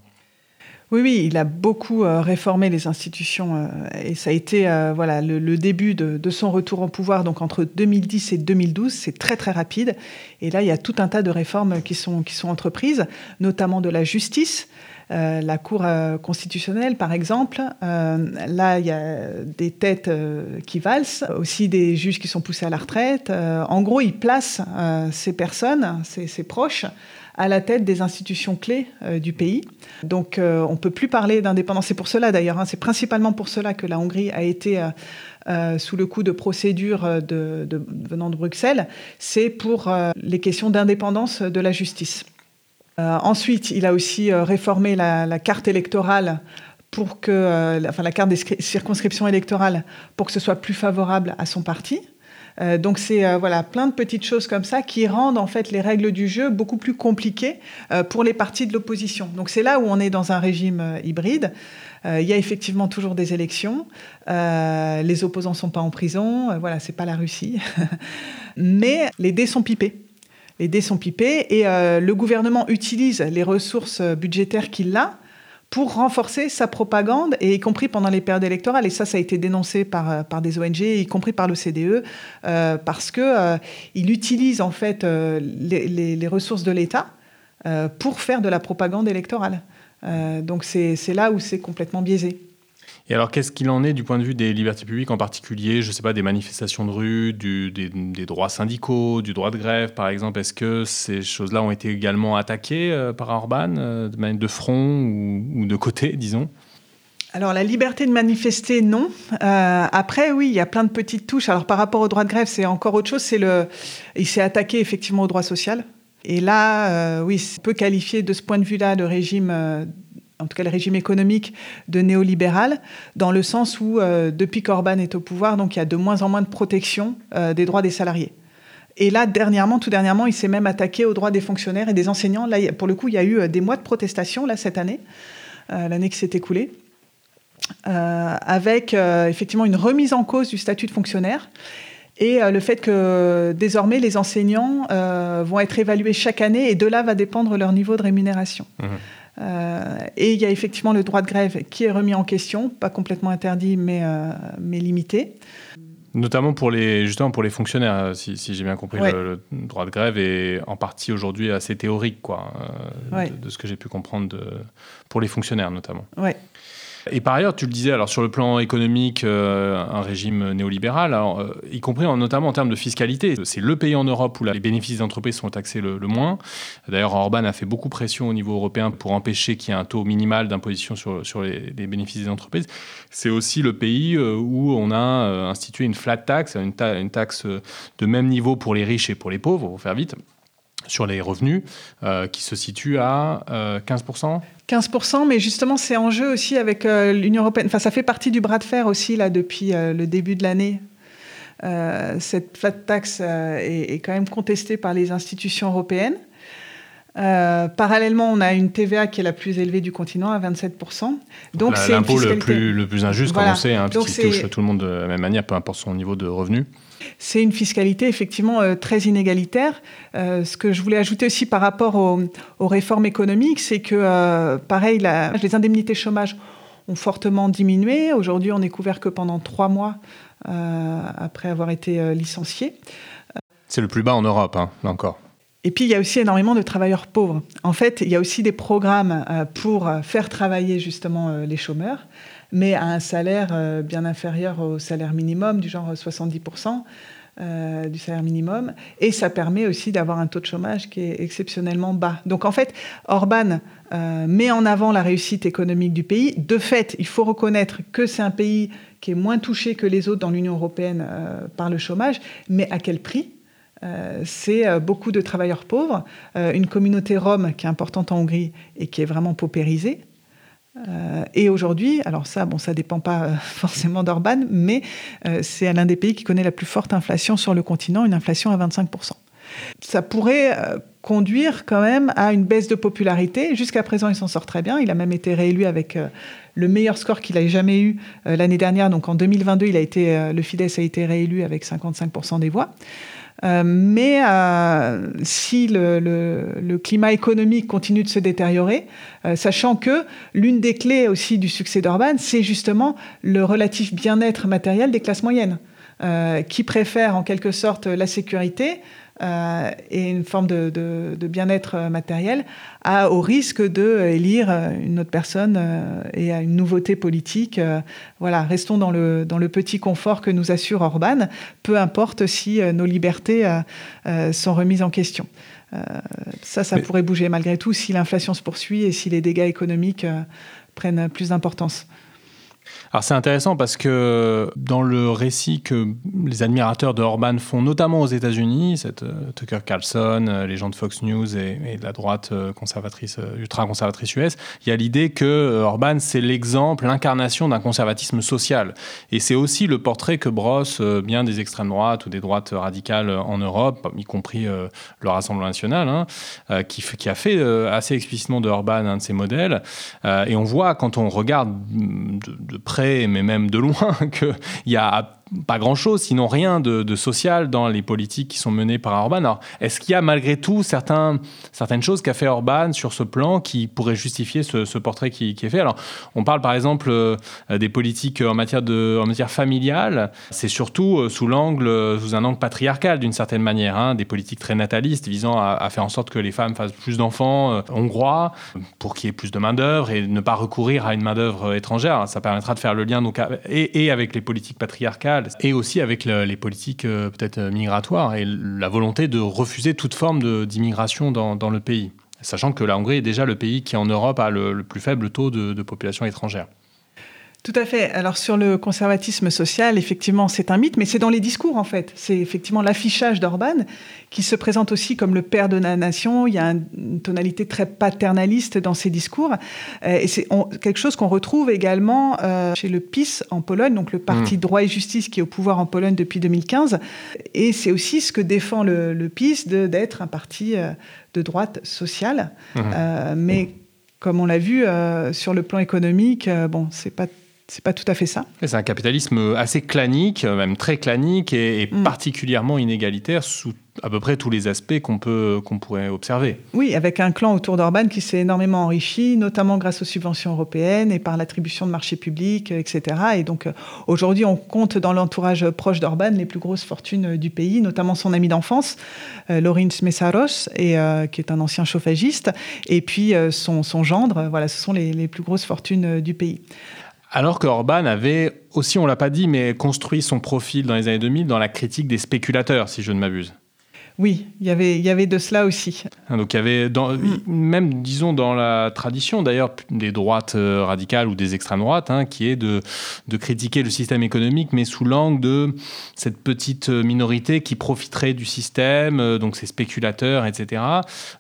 Oui, oui, il a beaucoup réformé les institutions et ça a été voilà le, début de, son retour au pouvoir. Donc entre 2010 et 2012, c'est très très rapide. Et là, il y a tout un tas de réformes qui sont qui sont entreprises, notamment de la justice. Euh, la Cour euh, constitutionnelle, par exemple, euh, là, il y a des têtes qui valsent, aussi des juges qui sont poussés à la retraite. en gros, il place ces personnes, ces, proches, à la tête des institutions clés du pays. Donc on ne peut plus parler d'indépendance. C'est pour cela d'ailleurs, hein, c'est principalement pour cela que la Hongrie a été sous le coup de procédures venant de Bruxelles. C'est pour les questions d'indépendance de la justice. Euh, ensuite, il a aussi euh, réformé la, carte électorale pour que, euh, enfin la carte des circonscriptions électorales pour que ce soit plus favorable à son parti. Donc c'est voilà plein de petites choses comme ça qui rendent en fait les règles du jeu beaucoup plus compliquées pour les partis de l'opposition. Donc c'est là où on est dans un régime hybride. Il y a effectivement toujours des élections. les opposants sont pas en prison. voilà, c'est pas la Russie, mais les dés sont pipés les dés sont pipés et euh, le gouvernement utilise les ressources budgétaires qu'il a pour renforcer sa propagande, et y compris pendant les périodes électorales. Et ça, ça a été dénoncé par, euh, par des ONG, y compris par le CDE, euh, parce que il utilise en fait les, les, ressources de l'État pour faire de la propagande électorale. donc c'est là où c'est complètement biaisé. Et alors, qu'est-ce qu'il en est du point de vue des libertés publiques, en particulier, je ne sais pas, des manifestations de rue, des, droits syndicaux, du droit de grève, par exemple? Est-ce que ces choses-là ont été également attaquées euh, par Orban, euh, de, de front ou, de côté, disons? Alors la liberté de manifester, non. Euh, après, oui, il y a plein de petites touches. Alors par rapport au droit de grève, c'est encore autre chose. C'est le, il s'est attaqué effectivement au droit social. Et là, oui, on peut qualifier de ce point de vue-là le régime en tout cas le régime économique de néolibéral, dans le sens où euh, depuis qu'Orban est au pouvoir, donc il y a de moins en moins de protection euh, des droits des salariés. Et là, dernièrement, tout dernièrement, il s'est même attaqué aux droits des fonctionnaires et des enseignants. Là, pour le coup, il y a eu euh, des mois de protestation là cette année, l'année qui s'est écoulée, avec effectivement une remise en cause du statut de fonctionnaire et le fait que désormais les enseignants vont être évalués chaque année et de là va dépendre leur niveau de rémunération. Mmh. Euh, et il y a effectivement le droit de grève qui est remis en question, pas complètement interdit, mais, euh, mais limité. Notamment pour les, justement pour les fonctionnaires, euh, si, j'ai bien compris, le, droit de grève est en partie aujourd'hui assez théorique, quoi, de, ce que j'ai pu comprendre de, pour les fonctionnaires notamment. Ouais. Et par ailleurs, tu le disais, alors sur le plan économique, euh, un régime néolibéral, euh, y compris notamment en termes de fiscalité. C'est le pays en Europe où les bénéfices d'entreprise sont taxés le, moins. D'ailleurs, Orban a fait beaucoup pression au niveau européen pour empêcher qu'il y ait un taux minimal d'imposition sur, sur les, bénéfices des entreprises. C'est aussi le pays euh, où on a institué une flat tax, une taxe de même niveau pour les riches et pour les pauvres, pour faire vite sur les revenus, euh, qui se situe à 15% euh, 15%, mais justement, c'est en jeu aussi avec euh, l'Union européenne. Enfin, ça fait partie du bras de fer aussi, là, depuis le début de l'année. cette flat tax est, est, quand même contestée par les institutions européennes. parallèlement, on a une TVA qui est la plus élevée du continent, à 27%. Donc, c'est l'impôt le plus, le plus injuste, comme on sait, hein, parce qu'il touche tout le monde de la même manière, peu importe son niveau de revenu. C'est une fiscalité effectivement euh, très inégalitaire. Euh, ce que je voulais ajouter aussi par rapport aux, réformes économiques, c'est que, euh, pareil, les indemnités chômage ont fortement diminué. Aujourd'hui, on n'est couvert que pendant trois mois après avoir été licencié. C'est le plus bas en Europe, hein, là encore. Et puis, il y a aussi énormément de travailleurs pauvres. En fait, il y a aussi des programmes pour faire travailler justement les chômeurs mais à un salaire euh, bien inférieur au salaire minimum, du genre 70%. Euh, du salaire minimum, et ça permet aussi d'avoir un taux de chômage qui est exceptionnellement bas. Donc en fait, Orban euh, met en avant la réussite économique du pays. De fait, il faut reconnaître que c'est un pays qui est moins touché que les autres dans l'Union européenne par le chômage, mais à quel prix? C'est beaucoup de travailleurs pauvres, une communauté rome qui est importante en Hongrie et qui est vraiment paupérisée. Euh, et aujourd'hui, alors ça, bon, ça dépend pas euh, forcément d'Orban, mais euh, c'est l'un des pays qui connaît la plus forte inflation sur le continent, une inflation à 25%. Ça pourrait conduire quand même à une baisse de popularité. Jusqu'à présent, il s'en sort très bien. Il a même été réélu avec le meilleur score qu'il ait jamais eu l'année dernière. Donc en 2022, il a été, le Fidesz a été réélu avec 55% des voix. Mais si le, climat économique continue de se détériorer, sachant que l'une des clés aussi du succès d'Orban, c'est justement le relatif bien-être matériel des classes moyennes, qui préfèrent en quelque sorte la sécurité euh, et une forme de, de, bien-être matériel à, au risque de élire une autre personne euh, et à une nouveauté politique. Euh, voilà, restons dans le, dans le petit confort que nous assure Orban, peu importe si nos libertés sont remises en question. ça, ça pourrait bouger malgré tout si l'inflation se poursuit et si les dégâts économiques prennent plus d'importance. C'est intéressant parce que dans le récit que les admirateurs de Orban font, notamment aux États-Unis, cette euh, Tucker Carlson, euh, les gens de Fox News et, de la droite euh, conservatrice, ultra-conservatrice US, il y a l'idée que Orban c'est l'exemple, l'incarnation d'un conservatisme social. Et c'est aussi le portrait que brossent bien des extrêmes droites ou des droites radicales en Europe, y compris le Rassemblement national, hein, qui, a fait assez explicitement de Orban un de ses modèles. et on voit quand on regarde de, de près, mais même de loin, qu'il y a pas grand-chose, sinon rien de, social dans les politiques qui sont menées par Orban. Alors, est-ce qu'il y a malgré tout certains, certaines choses qu'a fait Orban sur ce plan qui pourraient justifier ce, portrait qui, est fait? Alors, on parle par exemple euh, des politiques en matière, de, en matière familiale. C'est surtout euh, sous l'angle, euh, sous un angle patriarcal d'une certaine manière, hein, des politiques très natalistes visant à, faire en sorte que les femmes fassent plus d'enfants hongrois pour qu'il y ait plus de main-d'œuvre et ne pas recourir à une main-d'œuvre étrangère. Ça permettra de faire le lien donc, et avec les politiques patriarcales et aussi avec les politiques euh, peut-être euh, migratoires et la volonté de refuser toute forme d'immigration dans, dans, le pays, sachant que la Hongrie est déjà le pays qui en Europe a le, plus faible taux de population étrangère. Tout à fait. Alors sur le conservatisme social, effectivement, c'est un mythe, mais c'est dans les discours en fait. C'est effectivement l'affichage d'Orban qui se présente aussi comme le père de la nation. Il y a une tonalité très paternaliste dans ses discours, euh, et c'est quelque chose qu'on retrouve également euh, chez le PiS en Pologne, donc le parti mmh. droit et justice qui est au pouvoir en Pologne depuis 2015. Et c'est aussi ce que défend le, PiS d'être un parti euh, de droite sociale, mmh. mais comme on l'a vu sur le plan économique, bon, c'est pas c'est pas tout à fait ça. C'est un capitalisme assez clanique, même très clanique et, mm. particulièrement inégalitaire sous à peu près tous les aspects qu'on peut qu'on pourrait observer. Oui, avec un clan autour d'Orban qui s'est énormément enrichi, notamment grâce aux subventions européennes et par l'attribution de marchés publics, etc. Et donc euh, aujourd'hui, on compte dans l'entourage proche d'Orban les plus grosses fortunes du pays, notamment son ami d'enfance, euh, Lorenz Messaros, et, euh, qui est un ancien chauffagiste, et puis son, son, gendre. Voilà, ce sont les, les plus grosses fortunes du pays. Alors que Orban avait aussi, on l'a pas dit, mais construit son profil dans les années 2000 dans la critique des spéculateurs, si je ne m'abuse. Oui, il y avait, il y avait de cela aussi. Hein, donc il y avait, dans, mm. même disons dans la tradition d'ailleurs des droites euh, radicales ou des extrêmes droites, hein, qui est de, de critiquer le système économique, mais sous l'angle de cette petite minorité qui profiterait du système, euh, donc ces spéculateurs, etc.,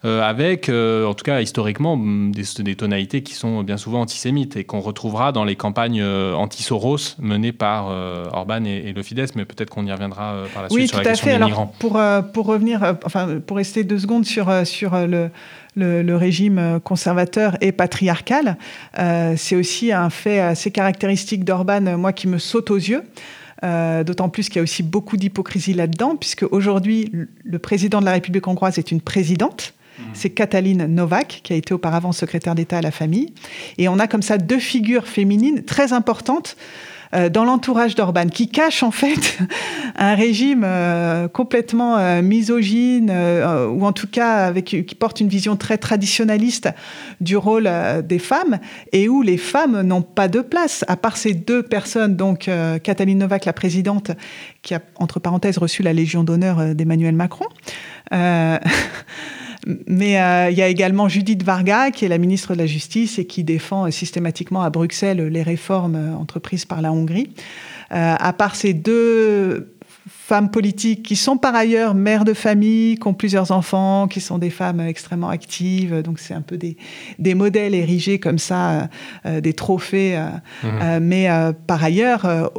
euh, avec, en tout cas historiquement, mm, des, des, tonalités qui sont bien souvent antisémites et qu'on retrouvera dans les campagnes anti-Soros menées par Orban et, le Fidesz, mais peut-être qu'on y reviendra par la suite sur la question des migrants. Pour, pour revenir euh, enfin, pour rester deux secondes sur, euh, sur euh, le, le, régime conservateur et patriarcal, c'est aussi un fait assez caractéristique d'Orban, moi, qui me saute aux yeux. D'autant plus qu'il y a aussi beaucoup d'hypocrisie là-dedans, puisque aujourd'hui, le président de la République hongroise est une présidente. Mmh. C'est Katalin Novak, qui a été auparavant secrétaire d'État à la famille. Et on a comme ça deux figures féminines très importantes dans l'entourage d'Orban, qui cache en fait un régime euh, complètement euh, misogyne, ou en tout cas qui porte une vision très traditionnaliste du rôle des femmes, et où les femmes n'ont pas de place, à part ces deux personnes, donc Katalin Novak, la présidente, qui a, entre parenthèses, reçu la Légion d'honneur d'Emmanuel Macron. Mais euh, il y a également Judith Varga, qui est la ministre de la Justice et qui défend systématiquement à Bruxelles les réformes euh, entreprises par la Hongrie. Euh, à part ces deux femmes politiques qui sont par ailleurs mères de famille, qui ont plusieurs enfants, qui sont des femmes extrêmement actives. Donc c'est un peu des, des modèles érigés comme ça, des trophées. Mmh. mais par ailleurs,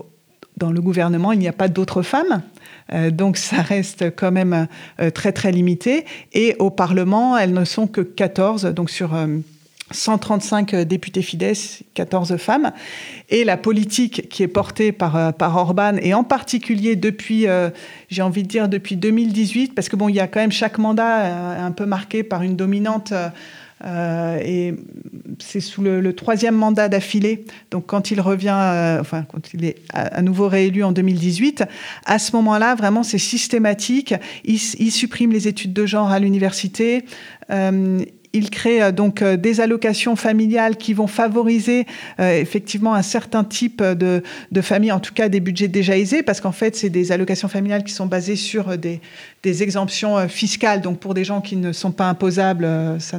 dans le gouvernement, il n'y a pas d'autres femmes. Euh, donc ça reste quand même euh, très très limité. Et au Parlement, elles ne sont que 14, donc sur, euh, 135 députés Fidesz, 14 femmes, et la politique qui est portée par, par Orban, et en particulier depuis, j'ai envie de dire, depuis 2018, parce que bon, il y a quand même chaque mandat un peu marqué par une dominante euh, et c'est sous le, troisième mandat d'affilée, donc quand il revient, euh, enfin quand il est à, nouveau réélu en 2018, à ce moment-là, vraiment c'est systématique. Il, il, supprime les études de genre à l'université. Euh, il crée euh, donc euh, des allocations familiales qui vont favoriser euh, effectivement un certain type de, de familles, en tout cas des budgets déjà aisés, parce qu'en fait, c'est des allocations familiales qui sont basées sur des, des, exemptions fiscales. Donc pour des gens qui ne sont pas imposables, ça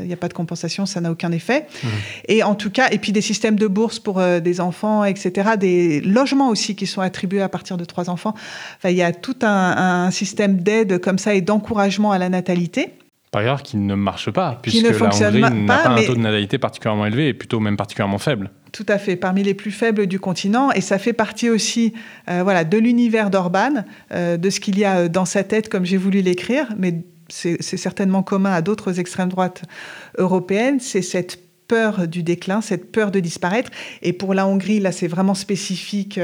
il n'y a pas de compensation, ça n'a aucun effet. Mmh. Et en tout cas, et puis des systèmes de bourse pour des enfants, etc. Des logements aussi qui sont attribués à partir de trois enfants. Enfin, il y a tout un, un système d'aide comme ça et d'encouragement à la natalité. Par ailleurs, qui ne marche pas, puisque la Hongrie n'a pas, un taux de natalité particulièrement élevé et plutôt même particulièrement faible. Tout à fait, parmi les plus faibles du continent. Et ça fait partie aussi euh, voilà, de l'univers d'Orban, euh, de ce qu'il y a euh, dans sa tête, comme j'ai voulu l'écrire, mais c'est certainement commun à d'autres extrêmes droites européennes. C'est cette peur du déclin, cette peur de disparaître. Et pour la Hongrie, là, c'est vraiment spécifique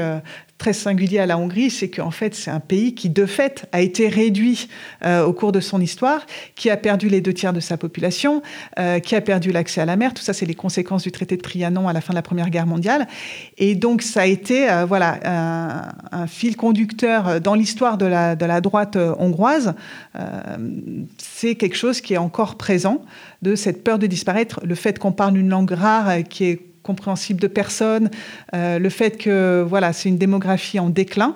très singulier à la Hongrie, c'est qu'en fait, c'est un pays qui, de fait, a été réduit euh, au cours de son histoire, qui a perdu les deux tiers de sa population, euh, qui a perdu l'accès à la mer. Tout ça, c'est les conséquences du traité de Trianon à la fin de la Première Guerre mondiale. Et donc, ça a été euh, voilà, un, fil conducteur dans l'histoire de la, de la droite hongroise. c'est quelque chose qui est encore présent, de cette peur de disparaître, le fait qu'on parle une langue rare qui est compréhensible de personnes, euh, le fait que voilà, c'est une démographie en déclin,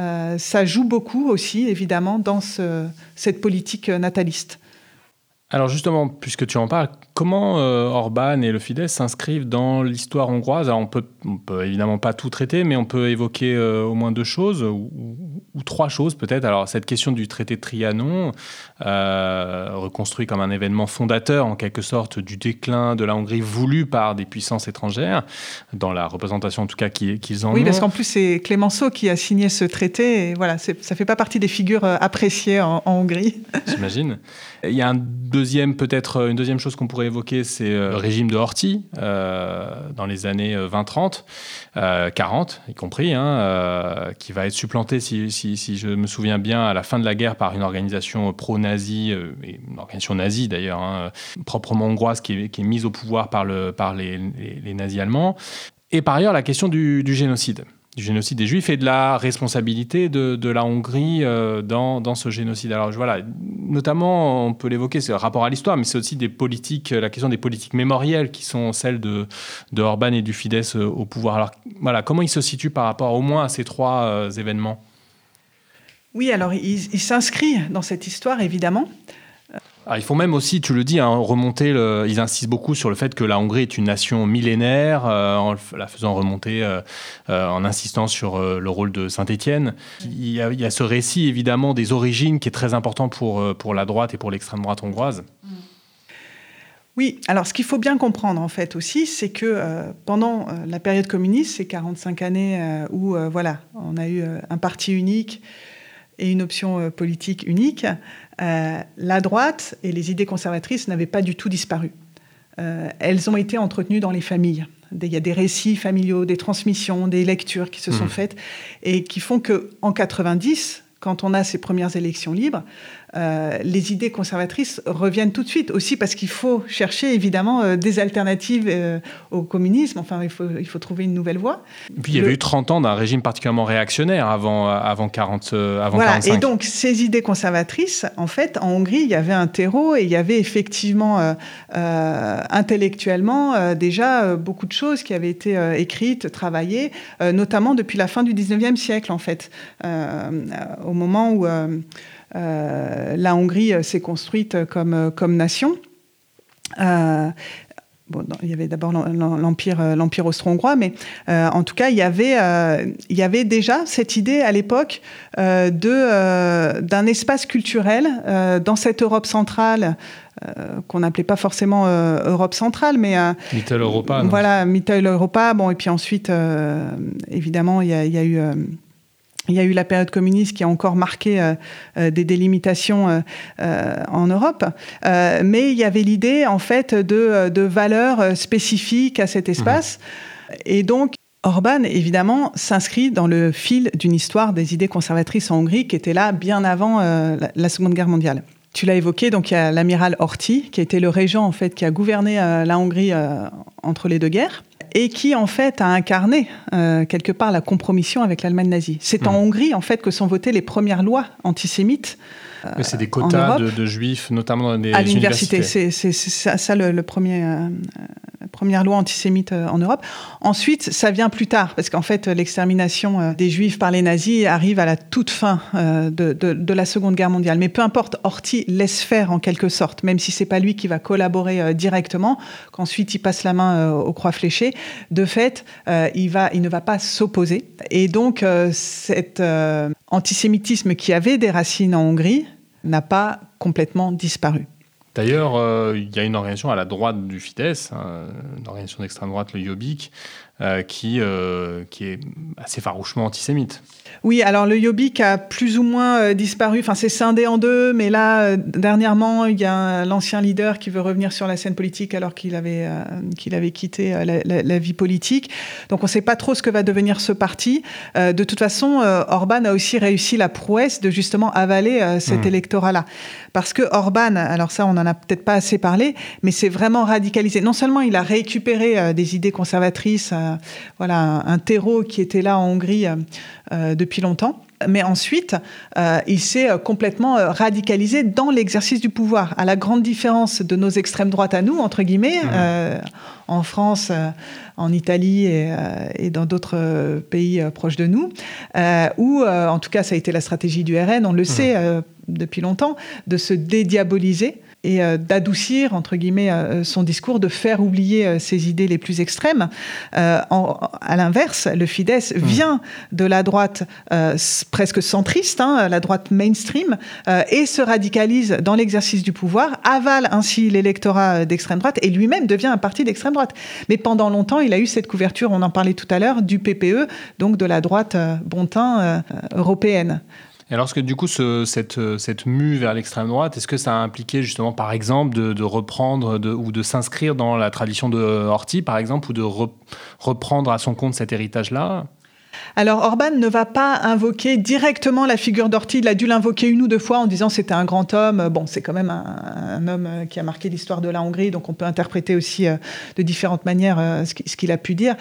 euh, ça joue beaucoup aussi, évidemment, dans cette politique nataliste. Alors justement, puisque tu en parles, comment euh, Orban et le Fidesz s'inscrivent dans l'histoire hongroise? Alors on peut, peut évidemment pas tout traiter, mais on peut évoquer euh, au moins deux choses, ou, trois choses peut-être. Alors cette question du traité de Trianon, euh, reconstruit comme un événement fondateur en quelque sorte du déclin de la Hongrie voulu par des puissances étrangères, dans la représentation en tout cas qu'ils en ont. Oui, parce qu'en plus c'est Clémenceau qui a signé ce traité, et voilà, ça fait pas partie des figures appréciées en, en Hongrie. J'imagine. Il y a un deuxième, peut-être euh, une deuxième chose qu'on pourrait évoquer, c'est euh, le régime de Horthy euh, dans les années 20-30, 40 y compris, hein, qui va être supplanté, si, je me souviens bien, à la fin de la guerre par une organisation pro-nazie, une organisation nazie d'ailleurs, hein, proprement hongroise, qui est, mise au pouvoir par, le, par les, nazis allemands. Et par ailleurs, la question du génocide du génocide des Juifs et de la responsabilité de, la Hongrie euh, dans, ce génocide. Alors voilà, notamment, on peut l'évoquer, c'est le rapport à l'histoire, mais c'est aussi des politiques, la question des politiques mémorielles qui sont celles de, de Orban et du Fidesz euh, au pouvoir. Alors voilà, comment il se situe par rapport au moins à ces trois euh, événements? Oui, alors il s'inscrit dans cette histoire, évidemment. Ah, il faut même aussi, tu le dis, hein, remonter. Ils insistent beaucoup sur le fait que la Hongrie est une nation millénaire, euh, en la faisant remonter, euh, euh, en insistant sur le rôle de Saint-Étienne. Il, y a ce récit évidemment des origines qui est très important pour, pour la droite et pour l'extrême droite hongroise. Oui, alors ce qu'il faut bien comprendre en fait aussi, c'est que pendant la période communiste, ces 45 années où voilà, on a eu un parti unique et une option politique unique, euh, la droite et les idées conservatrices n'avaient pas du tout disparu. Euh, elles ont été entretenues dans les familles. Il y a des récits familiaux, des transmissions, des lectures qui se sont mmh. faites et qui font que en 90, quand on a ces premières élections libres, euh, les idées conservatrices reviennent tout de suite aussi parce qu'il faut chercher évidemment euh, des alternatives euh, au communisme. Enfin, il faut, il faut trouver une nouvelle voie. puis il y avait eu 30 ans d'un régime particulièrement réactionnaire avant, avant, 40, avant voilà. Et donc ces idées conservatrices, en fait, en Hongrie, il y avait un terreau et il y avait effectivement intellectuellement déjà beaucoup de choses qui avaient été écrites, travaillées, notamment depuis la fin du 19e siècle en fait, au moment où la Hongrie euh, s'est construite comme, euh, comme nation. Bon, il y avait d'abord l'empire, l'empire austro-hongrois, mais en tout cas, il y avait, il y avait déjà cette idée à l'époque de d'un espace culturel dans cette Europe centrale qu'on n'appelait pas forcément Europe centrale, mais Mittel Europa. Voilà, Mittel Europa. Bon, et puis ensuite, évidemment, il y, a, il y a eu Il y a eu la période communiste qui a encore marqué des délimitations en Europe, mais il y avait l'idée en fait de, de valeurs spécifiques à cet espace. Mmh. Et donc, Orban, évidemment, s'inscrit dans le fil d'une histoire des idées conservatrices en Hongrie qui était là bien avant euh, la, Seconde Guerre mondiale. Tu l'as évoqué, donc il y a l'amiral Horthy, qui était le régent en fait qui a gouverné euh, la Hongrie euh, entre les deux guerres et qui en fait a incarné quelque part la compromission avec l'Allemagne nazie. C'est en mmh. Hongrie en fait que sont votées les premières lois antisémites c'est des quotas de, juifs, notamment dans des à l'université. C'est ça, le, premier, euh, première loi antisémite euh, en Europe. Ensuite, ça vient plus tard, parce qu'en fait, l'extermination euh, des juifs par les nazis arrive à la toute fin de, de, la Seconde Guerre mondiale. Mais peu importe, Horthy laisse faire en quelque sorte, même si c'est pas lui qui va collaborer directement, qu'ensuite il passe la main aux croix fléchées. De fait, il, va, il ne va pas s'opposer. Et donc, cet antisémitisme qui avait des racines en Hongrie, n'a pas complètement disparu. D'ailleurs, euh, il y a une organisation à la droite du Fidesz, hein, une organisation d'extrême droite, le Jobbik, euh, qui, euh, qui est assez farouchement antisémite. Oui, alors le Jobbik a plus ou moins euh, disparu, enfin c'est scindé en deux, mais là, dernièrement, il y a l'ancien leader qui veut revenir sur la scène politique alors qu'il avait, qu'il avait quitté la, vie politique. Donc on ne sait pas trop ce que va devenir ce parti. de toute façon, Orban a aussi réussi la prouesse de justement avaler cet mmh. électorat-là. Parce que Orban, alors ça on n'en a peut-être pas assez parlé, mais c'est vraiment radicalisé. Non seulement il a récupéré des idées conservatrices, voilà, un, terreau qui était là en Hongrie euh, depuis longtemps. Mais ensuite, euh, il s'est euh, complètement radicalisé dans l'exercice du pouvoir, à la grande différence de nos extrêmes droites à nous, entre guillemets, mmh. en France, en Italie et, dans d'autres pays proches de nous, où, en tout cas, ça a été la stratégie du RN, on le mmh. sait depuis longtemps, de se dédiaboliser et euh, d'adoucir, entre guillemets, euh, son discours, de faire oublier euh, ses idées les plus extrêmes. à l'inverse, le Fidesz mmh. vient de la droite presque centriste, hein, la droite mainstream, et se radicalise dans l'exercice du pouvoir, avale ainsi l'électorat d'extrême droite et lui-même devient un parti d'extrême droite. Mais pendant longtemps, il a eu cette couverture, on en parlait tout à l'heure, du PPE, donc de la droite bontin européenne. Et alors, que du coup, cette, cette mue vers l'extrême droite, est-ce que ça a impliqué justement, par exemple, de, reprendre ou de s'inscrire dans la tradition de Horthy, par exemple, ou de reprendre à son compte cet héritage-là? Alors Orban ne va pas invoquer directement la figure d'Orti, il a dû l'invoquer une ou deux fois en disant c'était un grand homme. Bon, c'est quand même un, homme euh, qui a marqué l'histoire de la Hongrie, donc on peut interpréter aussi euh, de différentes manières euh, ce qu'il a pu dire.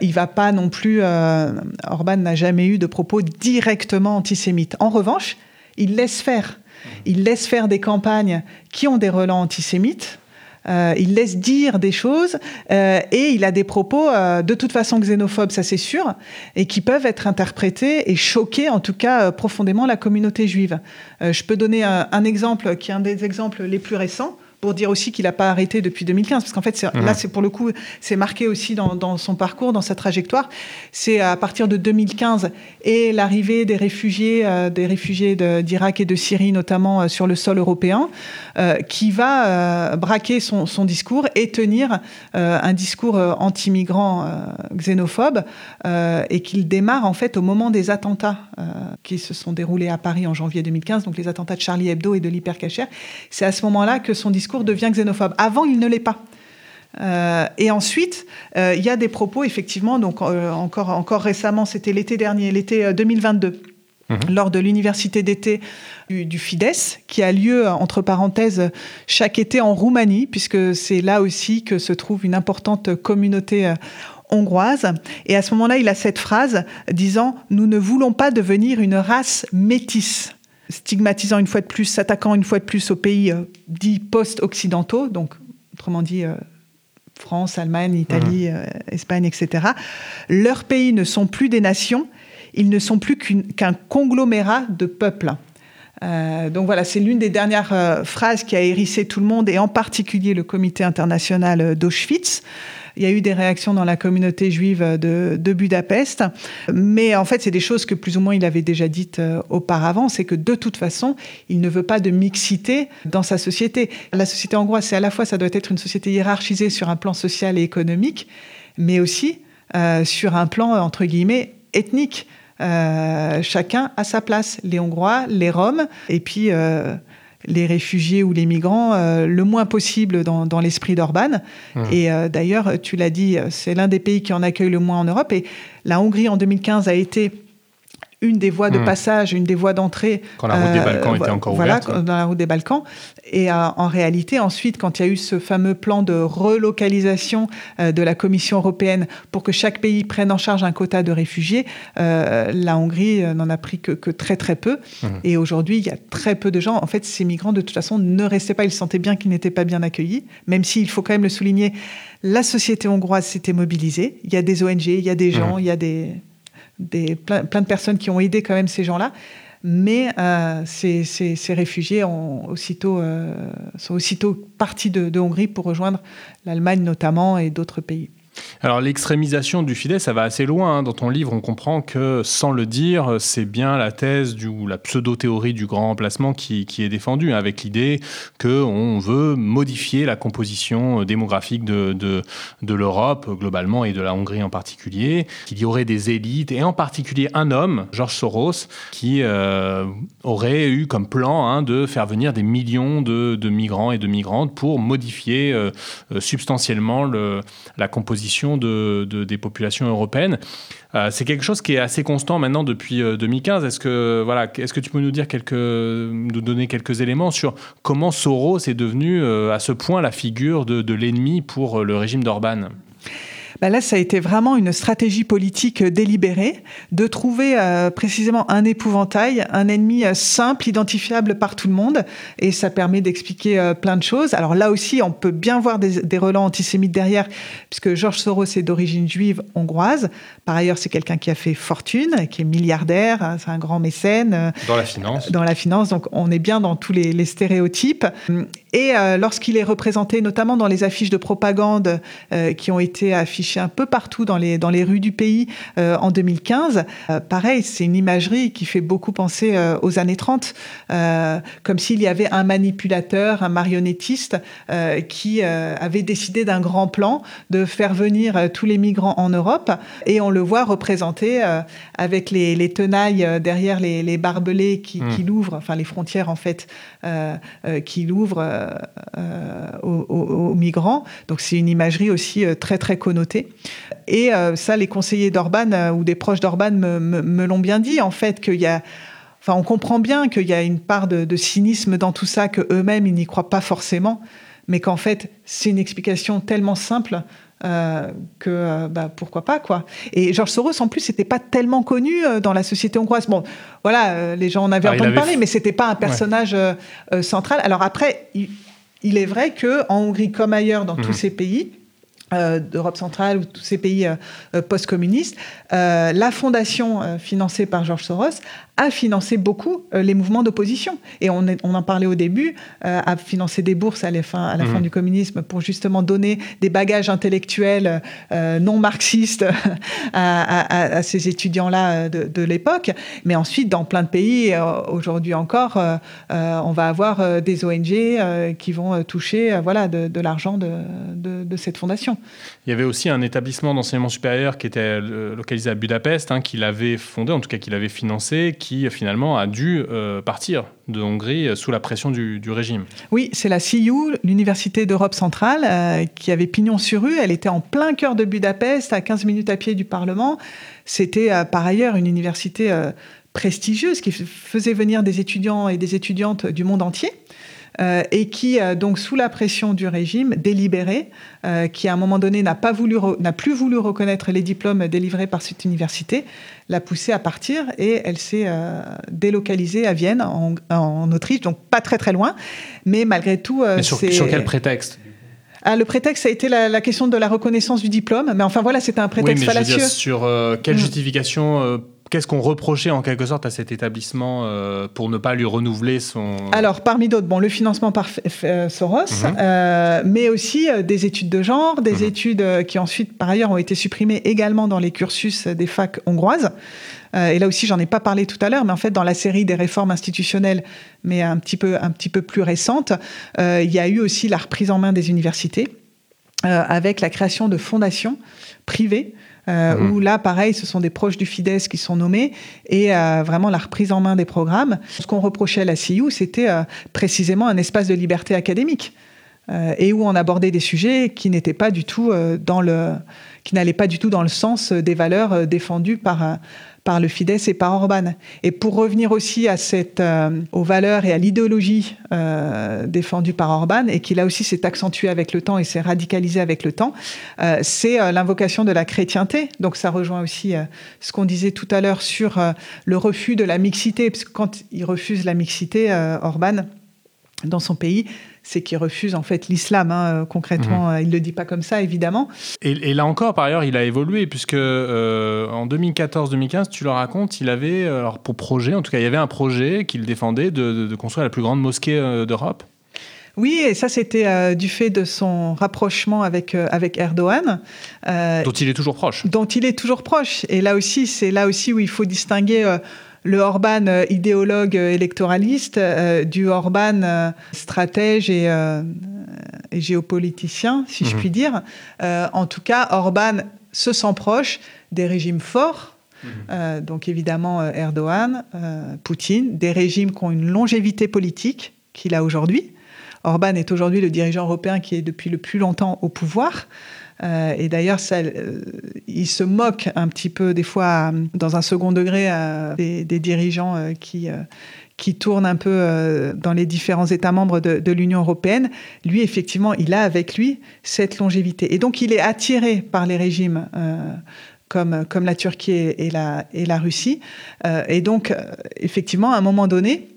Il va pas non plus, Orban n'a jamais eu de propos directement antisémites. En revanche, il laisse faire. Il laisse faire des campagnes qui ont des relents antisémites euh, il laisse dire des choses euh, et il a des propos euh, de toute façon xénophobes, ça c'est sûr, et qui peuvent être interprétés et choquer en tout cas profondément la communauté juive. je peux donner un, exemple qui est un des exemples les plus récents pour dire aussi qu'il n'a pas arrêté depuis 2015, parce qu'en fait, là, mhm. c'est pour le coup, c'est marqué aussi dans, son parcours, dans sa trajectoire. C'est à partir de 2015 et l'arrivée des réfugiés, euh, des réfugiés d'Irak et de Syrie, notamment euh, sur le sol européen, euh, qui va braquer son, discours et tenir un discours anti-migrant xénophobe, et qu'il démarre en fait au moment des attentats qui se sont déroulés à Paris en janvier 2015, donc les attentats de Charlie Hebdo et de l'hypercacher. C'est à ce moment-là que son discours discours devient xénophobe. Avant, il ne l'est pas. Euh, et ensuite, euh, il y a des propos, effectivement, donc euh, encore, encore récemment, c'était l'été dernier, l'été 2022, mhm. lors de l'université d'été du, du, Fidesz, qui a lieu, entre parenthèses, chaque été en Roumanie, puisque c'est là aussi que se trouve une importante communauté hongroise. Et à ce moment-là, il a cette phrase disant ⁇ Nous ne voulons pas devenir une race métisse ⁇ stigmatisant une fois de plus, s'attaquant une fois de plus aux pays euh, dits post-occidentaux, donc autrement dit euh, France, Allemagne, Italie, mmh. euh, Espagne, etc. Leurs pays ne sont plus des nations, ils ne sont plus qu'un conglomérat de peuples. donc voilà, c'est l'une des dernières phrases qui a hérissé tout le monde, et en particulier le comité international d'Auschwitz. Il y a eu des réactions dans la communauté juive de, Budapest. Mais en fait, c'est des choses que plus ou moins il avait déjà dites euh, auparavant. C'est que de toute façon, il ne veut pas de mixité dans sa société. La société hongroise, c'est à la fois, ça doit être une société hiérarchisée sur un plan social et économique, mais aussi euh, sur un plan, entre guillemets, ethnique. chacun à sa place, les Hongrois, les Roms, et puis les réfugiés ou les migrants le moins possible dans, dans l'esprit d'Orban. Mmh. Et d'ailleurs, tu l'as dit, c'est l'un des pays qui en accueille le moins en Europe. Et la Hongrie, en 2015, a été une des voies de hmm. passage, une des voies d'entrée. Quand la route des Balkans euh, était encore ouverte. Voilà, dans la route des Balkans. Et euh, en réalité, ensuite, quand il y a eu ce fameux plan de relocalisation euh, de la Commission européenne pour que chaque pays prenne en charge un quota de réfugiés, la Hongrie n'en a pris que, très très peu. Hmm. Et aujourd'hui, il y a très peu de gens. En fait, ces migrants, de toute façon, ne restaient pas. Ils sentaient bien qu'ils n'étaient pas bien accueillis, même s'il faut quand même le souligner, la société hongroise s'était mobilisée. Il y a des ONG, il y a des gens, hmm. il y a des des, plein, de personnes qui ont aidé quand même ces gens-là. Mais euh, ces, ces, réfugiés ont aussitôt, euh, sont aussitôt partis de Hongrie pour rejoindre l'Allemagne notamment et d'autres pays. Alors l'extrémisation du Fidesz, ça va assez loin. Hein. Dans ton livre, on comprend que, sans le dire, c'est bien la thèse ou la pseudo-théorie du grand remplacement qui, est défendue, hein, avec l'idée qu'on veut modifier la composition démographique de, de, l'Europe globalement et de la Hongrie en particulier, qu'il y aurait des élites, et en particulier un homme, Georges Soros, qui euh, aurait eu comme plan hein, de faire venir des millions de, migrants et de migrantes pour modifier euh, euh, substantiellement le, la composition de, des populations européennes. Euh, c'est quelque chose qui est assez constant maintenant depuis 2015. Euh, est-ce que, voilà, est-ce que tu peux nous, dire quelques, nous donner quelques éléments sur comment Soros est devenu euh, à ce point la figure de, de l'ennemi pour le régime d'Orban? Bah là, ça a été vraiment une stratégie politique délibérée de trouver euh, précisément un épouvantail, un ennemi euh, simple, identifiable par tout le monde, et ça permet d'expliquer euh, plein de choses. Alors là aussi, on peut bien voir des, des relents antisémites derrière, puisque Georges Soros est d'origine juive hongroise. Par ailleurs, c'est quelqu'un qui a fait fortune, qui est milliardaire, hein, c'est un grand mécène. Dans la finance. Dans la finance, donc on est bien dans tous les, les stéréotypes. Et lorsqu'il est représenté, notamment dans les affiches de propagande qui ont été affichées un peu partout dans les, dans les rues du pays euh, en 2015. Euh, pareil, c'est une imagerie qui fait beaucoup penser euh, aux années 30, comme s'il y avait un manipulateur, un marionnettiste qui avait décidé d'un grand plan de faire venir tous les migrants en Europe. Et on le voit représenté avec les, les, tenailles derrière les, les barbelés qui, qui l'ouvrent, enfin les frontières en fait, qui l'ouvrent aux, aux, migrants. Donc c'est une imagerie aussi très très connotée et euh, ça, les conseillers d'Orban euh, ou des proches d'Orban me, l'ont bien dit, en fait, qu'il y a... Enfin, on comprend bien qu'il y a une part de, cynisme dans tout ça, que eux-mêmes ils n'y croient pas forcément, mais qu'en fait c'est une explication tellement simple euh, que bah, pourquoi pas quoi. Et Georges Soros en plus n'était pas tellement connu dans la société hongroise. Bon, voilà, les gens en avaient ah, entendu parler, mais c'était pas un personnage central. Alors après, il, est vrai que en Hongrie comme ailleurs dans tous mhm. ces pays, euh, d'Europe centrale ou tous ces pays euh, euh, post-communistes, la fondation financée par Georges Soros a financé beaucoup euh, les mouvements d'opposition. Et on, on, en parlait au début, euh, a financé des bourses à la fin, à la fin mhm. du communisme pour justement donner des bagages intellectuels euh, non marxistes à, ces étudiants-là de, de l'époque. Mais ensuite, dans plein de pays, aujourd'hui encore, on va avoir des ONG qui vont toucher voilà, de, de l'argent de, de, cette fondation. Il y avait aussi un établissement d'enseignement supérieur qui était localisé à Budapest, hein, qu'il avait fondé, en tout cas qu'il avait financé, qui finalement a dû euh, partir de Hongrie euh, sous la pression du, régime. Oui, c'est la CIU, l'Université d'Europe centrale, euh, qui avait pignon sur rue. Elle était en plein cœur de Budapest, à 15 minutes à pied du Parlement. C'était par ailleurs une université prestigieuse qui faisait venir des étudiants et des étudiantes du monde entier. Euh, et qui, euh, donc, sous la pression du régime délibéré, euh, qui à un moment donné n'a pas voulu, n'a plus voulu reconnaître les diplômes délivrés par cette université, l'a poussée à partir et elle s'est délocalisée à Vienne, en, Autriche, donc pas très très loin, mais malgré tout. Mais sur, sur quel prétexte? Ah, le prétexte a été la, question de la reconnaissance du diplôme, mais enfin voilà, c'était un prétexte oui, mais fallacieux. Je veux dire, sur quelle mm. justification Qu'est-ce qu'on reprochait en quelque sorte à cet établissement euh, pour ne pas lui renouveler son... Alors, parmi d'autres, bon, le financement par euh, Soros, mhm. euh, mais aussi des études de genre, des mhm. études qui ensuite, par ailleurs, ont été supprimées également dans les cursus des facs hongroises. et là aussi, j'en ai pas parlé tout à l'heure, mais en fait, dans la série des réformes institutionnelles, mais un petit peu, un petit peu plus récentes, il y a eu aussi la reprise en main des universités avec la création de fondations privées euh, mmh. où là, pareil, ce sont des proches du Fidesz qui sont nommés, et euh, vraiment la reprise en main des programmes. Ce qu'on reprochait à la CIU, c'était euh, précisément un espace de liberté académique, et où on abordait des sujets qui n'étaient pas du tout dans le qui n'allaient pas du tout dans le sens des valeurs défendues par par le Fidesz et par Orban. Et pour revenir aussi à cette, euh, aux valeurs et à l'idéologie euh, défendue par Orban, et qui là aussi s'est accentuée avec le temps et s'est radicalisée avec le temps, euh, c'est l'invocation de la chrétienté. Donc ça rejoint aussi ce qu'on disait tout à l'heure sur le refus de la mixité, parce que quand il refuse la mixité, Orban, dans son pays, c'est qu'il refuse en fait l'islam. Hein, concrètement, mhm. il ne le dit pas comme ça, évidemment. Et, là encore, par ailleurs, il a évolué, puisque euh, en 2014-2015, tu le racontes, il avait, euh, alors pour projet, en tout cas, il y avait un projet qu'il défendait de, construire la plus grande mosquée euh, d'Europe. Oui, et ça c'était du fait de son rapprochement avec avec Erdogan, dont il est toujours proche. Dont il est toujours proche. Et là aussi, c'est là aussi où il faut distinguer le Orban euh, idéologue euh, électoraliste euh, du Orban stratège et, géopoliticien, si je mhm. puis dire. en tout cas, Orban se sent proche des régimes forts. Mhm. donc évidemment Erdogan, Poutine, des régimes qui ont une longévité politique qu'il a aujourd'hui. Orban est aujourd'hui le dirigeant européen qui est depuis le plus longtemps au pouvoir. Euh, et d'ailleurs, euh, il se moque un petit peu des fois, dans un second degré, des, dirigeants euh, qui qui tournent un peu dans les différents États membres de, l'Union européenne, lui, effectivement, il a avec lui cette longévité. Et donc, il est attiré par les régimes comme, comme la Turquie et la, et la Russie. et donc, effectivement, à un moment donné,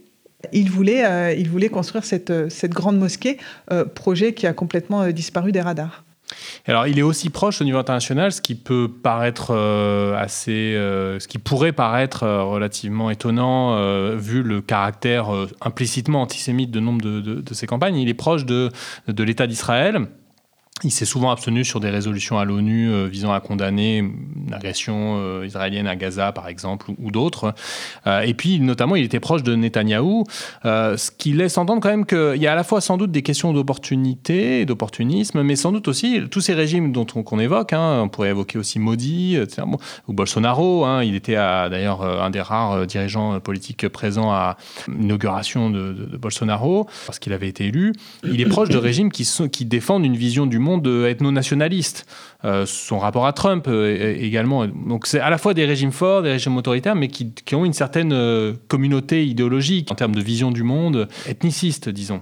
il voulait, il voulait construire cette, cette grande mosquée, projet qui a complètement disparu des radars. Alors, il est aussi proche au niveau international, ce qui peut paraître euh, assez, euh, ce qui pourrait paraître euh, relativement étonnant vu le caractère implicitement antisémite de nombre de, ces campagnes. Il est proche de l'État d'Israël. Il s'est souvent abstenu sur des résolutions à l'ONU euh, visant à condamner l'agression euh, israélienne à Gaza, par exemple, ou, d'autres. Euh, et puis, notamment, il était proche de Netanyahou, ce qui laisse entendre quand même qu'il y a à la fois sans doute des questions d'opportunité, d'opportunisme, mais sans doute aussi tous ces régimes dont on, qu'on évoque. Hein, on pourrait évoquer aussi Modi, ou Bolsonaro. Hein, il était d'ailleurs un des rares dirigeants politiques présents à l'inauguration de, Bolsonaro, parce qu'il avait été élu. Il est proche de régimes qui défendent une vision du monde monde ethno-nationaliste. Euh, son rapport à Trump euh, également. Donc c'est à la fois des régimes forts, des régimes autoritaires, mais qui, ont une certaine euh, communauté idéologique en termes de vision du monde, ethniciste, disons.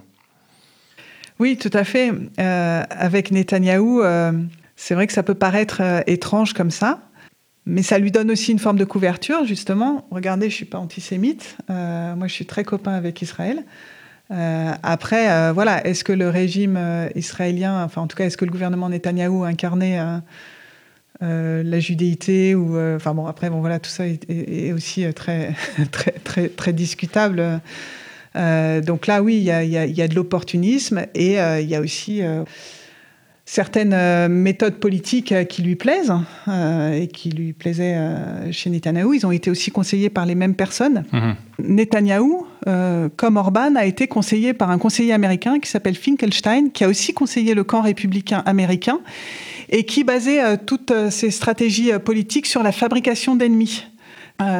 Oui, tout à fait. avec Netanyahou, c'est vrai que ça peut paraître étrange comme ça. Mais ça lui donne aussi une forme de couverture, justement. Regardez, je ne suis pas antisémite. moi, je suis très copain avec Israël. Euh, après, euh, voilà, est-ce que le régime euh, israélien, enfin en tout cas, est-ce que le gouvernement Netanyahou incarnait la judéité ou, enfin bon, après, bon voilà, tout ça est, aussi très, très, très, discutable. donc là, oui, il y a, y a, de l'opportunisme et il y a aussi certaines euh, méthodes politiques euh, qui lui plaisent euh, et qui lui plaisaient chez Netanyahou. Ils ont été aussi conseillés par les mêmes personnes. Mhm. Netanyahou, comme Orban, a été conseillé par un conseiller américain qui s'appelle Finkelstein, qui a aussi conseillé le camp républicain américain et qui basait toutes ses stratégies politiques sur la fabrication d'ennemis.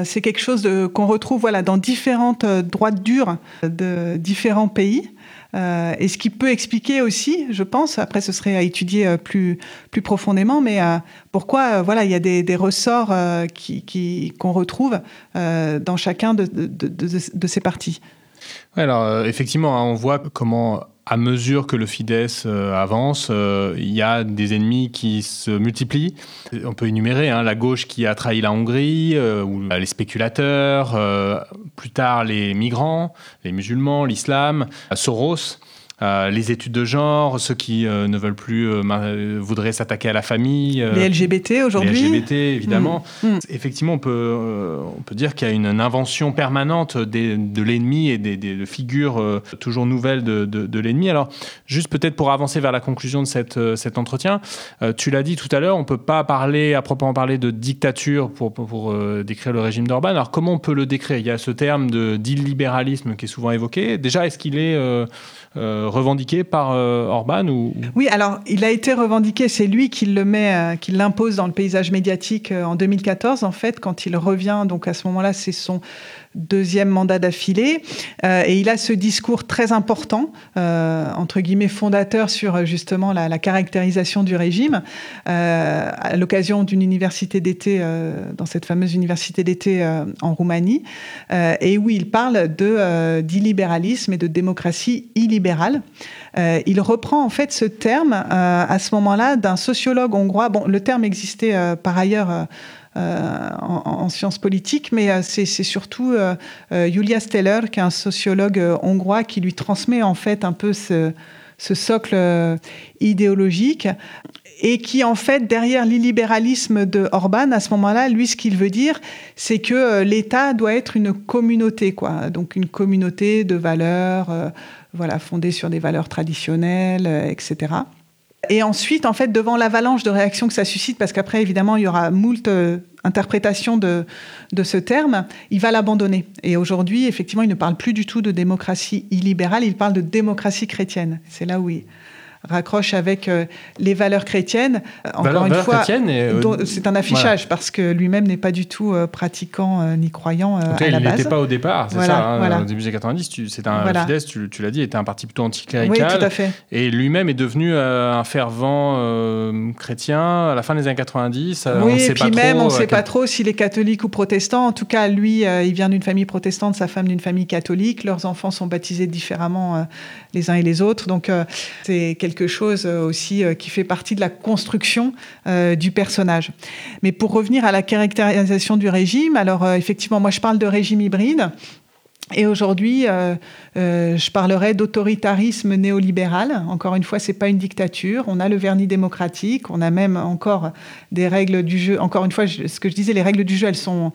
c'est quelque chose qu'on retrouve voilà, dans différentes droites dures de différents pays. Euh, et ce qui peut expliquer aussi, je pense, après ce serait à étudier euh, plus, plus profondément, mais euh, pourquoi voilà, il y a des, ressorts qui, qui, qu'on retrouve dans chacun de, de, ces partis. alors effectivement, hein, on voit comment à mesure que le Fidesz euh, avance, euh, il y a des ennemis qui se multiplient. On peut énumérer hein, la gauche qui a trahi la Hongrie, euh, ou les spéculateurs, plus tard les migrants, les musulmans, l'islam, Soros. Euh, les études de genre, ceux qui euh, ne veulent plus, euh, voudraient s'attaquer à la famille. les LGBT aujourd'hui. Les LGBT, évidemment. Mm. Mm. Effectivement, on peut, on peut dire qu'il y a une, invention permanente de l'ennemi et des, de figures toujours nouvelles de, de, l'ennemi. Alors, juste peut-être pour avancer vers la conclusion de cette, cet entretien, tu l'as dit tout à l'heure, on ne peut pas parler, à proprement parler, de dictature pour, pour, décrire le régime d'Orban. Alors, comment on peut le décrire? Il y a ce terme d'illibéralisme qui est souvent évoqué. Déjà, est-ce qu'il est revendiqué par Orban ou... Oui, alors il a été revendiqué, c'est lui qui le met, qui l'impose dans le paysage médiatique en 2014 en fait, quand il revient. Donc à ce moment-là, c'est son deuxième mandat d'affilée. Euh, et il a ce discours très important, euh, entre guillemets fondateur sur euh, justement la, caractérisation du régime, à l'occasion d'une université d'été, dans cette fameuse université d'été en Roumanie, et où il parle de d'illibéralisme et de démocratie illibérale. il reprend en fait ce terme à ce moment-là d'un sociologue hongrois. Bon, le terme existait par ailleurs euh, en, sciences politiques, mais euh, c'est surtout euh, Julia Steller, qui est un sociologue hongrois, qui lui transmet en fait un peu ce, socle idéologique et qui, en fait, derrière l'illibéralisme de Orban, à ce moment-là, lui, ce qu'il veut dire, c'est que l'État doit être une communauté, quoi. Donc, une communauté de valeurs, voilà, fondée sur des valeurs traditionnelles, etc. Et ensuite, en fait, devant l'avalanche de réactions que ça suscite, parce qu'après, évidemment, il y aura moult euh, interprétations de, de ce terme, il va l'abandonner. Et aujourd'hui, effectivement, il ne parle plus du tout de démocratie illibérale, il parle de démocratie chrétienne. C'est là où il, raccroche avec euh, les valeurs chrétiennes. Euh, encore une fois, euh, c'est un affichage parce que lui-même n'est pas du tout pratiquant ni croyant à il la base. Il n'était pas au départ, c'est ça. Hein, au début des 90, c'était un Fidesz, tu, tu l'as dit, était un parti plutôt anticlérical. Oui, tout à fait. Et lui-même est devenu un fervent chrétien à la fin des années 90. Oui, et puis même, on ne sait pas trop s'il est catholique ou protestant. En tout cas, lui, il vient d'une famille protestante, sa femme d'une famille catholique. Leurs enfants sont baptisés différemment les uns et les autres. Donc, c'est quelque chose euh, aussi euh, qui fait partie de la construction euh, du personnage. Mais pour revenir à la caractérisation du régime, alors effectivement, moi je parle de régime hybride. Et aujourd'hui, je parlerai d'autoritarisme néolibéral. Encore une fois, c'est pas une dictature. On a le vernis démocratique. On a même encore des règles du jeu. Encore une fois, ce que je disais, les règles du jeu, elles sont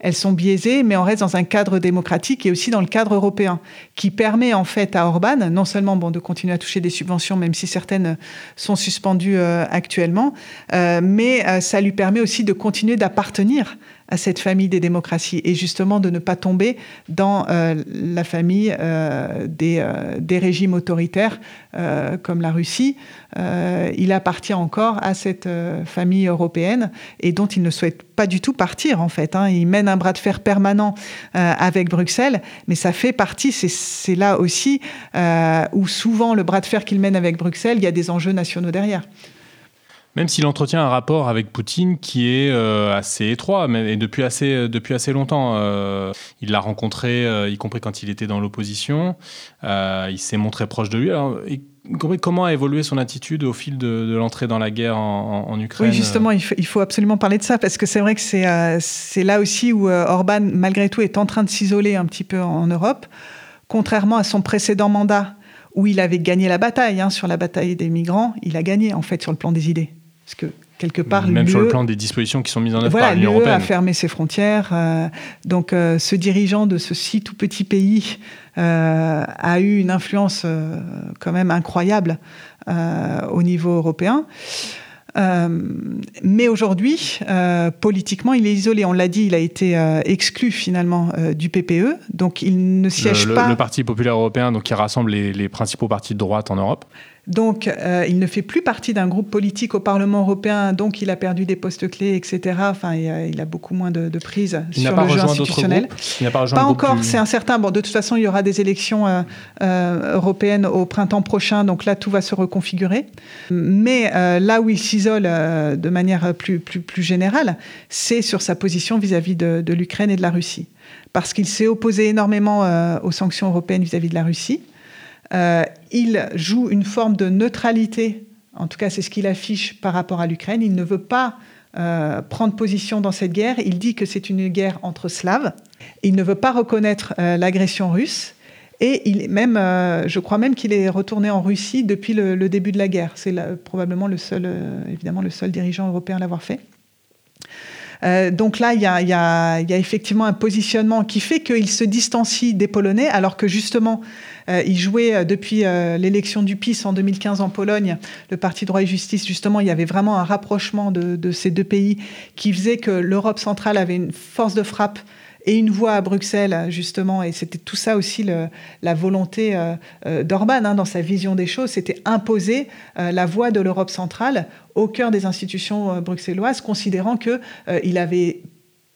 elles sont biaisées, mais on reste dans un cadre démocratique et aussi dans le cadre européen, qui permet en fait à Orban non seulement bon, de continuer à toucher des subventions, même si certaines sont suspendues euh, actuellement, euh, mais euh, ça lui permet aussi de continuer d'appartenir à cette famille des démocraties et justement de ne pas tomber dans la famille des, des, régimes autoritaires comme la Russie. il appartient encore à cette famille européenne et dont il ne souhaite pas du tout partir en fait. Hein. Il mène un bras de fer permanent euh, avec Bruxelles, mais ça fait partie, c'est là aussi euh, où souvent le bras de fer qu'il mène avec Bruxelles, il y a des enjeux nationaux derrière. Même s'il entretient un rapport avec Poutine qui est euh, assez étroit, mais et depuis assez, depuis assez longtemps. il l'a rencontré, y compris quand il était dans l'opposition. il s'est montré proche de lui. Comment a évolué son attitude au fil de, l'entrée dans la guerre en, Ukraine? Oui, justement, il faut, absolument parler de ça parce que c'est vrai que c'est euh, là aussi où euh, Orban, malgré tout, est en train de s'isoler un petit peu en Europe, contrairement à son précédent mandat où il avait gagné la bataille hein, sur la bataille des migrants. Il a gagné en fait sur le plan des idées, parce que quelque part. Même sur le plan des dispositions qui sont mises en œuvre par l'Union européenne. a fermé ses frontières. Euh, donc, ce dirigeant de ce si tout petit pays euh, a eu une influence euh, quand même incroyable euh, au niveau européen. mais aujourd'hui, politiquement, il est isolé. On l'a dit, il a été exclu finalement du PPE, donc il ne siège pas. Le Parti populaire européen, donc qui rassemble les, les principaux partis de droite en Europe. Donc, euh, il ne fait plus partie d'un groupe politique au Parlement européen, donc il a perdu des postes clés, etc. Enfin, il a, beaucoup moins de, prise sur le jeu institutionnel. Il n'a pas, pas encore, c'est incertain. Bon, de toute façon, il y aura des élections euh, euh, européennes au printemps prochain, donc là, tout va se reconfigurer. Mais là où il s'isole de manière plus, plus, plus générale, c'est sur sa position vis-à-vis de, de l'Ukraine et de la Russie. Parce qu'il s'est opposé énormément aux sanctions européennes vis à -vis de la Russie. Euh, il joue une forme de neutralité, en tout cas c'est ce qu'il affiche par rapport à l'Ukraine. Il ne veut pas euh, prendre position dans cette guerre. Il dit que c'est une guerre entre Slaves. Il ne veut pas reconnaître euh, l'agression russe. Et il même, je crois même qu'il est retourné en Russie depuis le, début de la guerre. C'est probablement le seul, évidemment, le seul dirigeant européen à l'avoir fait. donc là, il y, a, il y, a, effectivement un positionnement qui fait qu'il se distancie des Polonais, alors que justement, il jouait euh, depuis euh, l'élection du PIS en 2015 en Pologne, le Parti droit et justice, justement, il y avait vraiment un rapprochement de, ces deux pays qui faisait que l'Europe centrale avait une force de frappe et une voix à Bruxelles, justement, et c'était tout ça aussi la volonté d'Orban hein, dans sa vision des choses, c'était imposer la voix de l'Europe centrale au cœur des institutions bruxelloises, considérant qu'il avait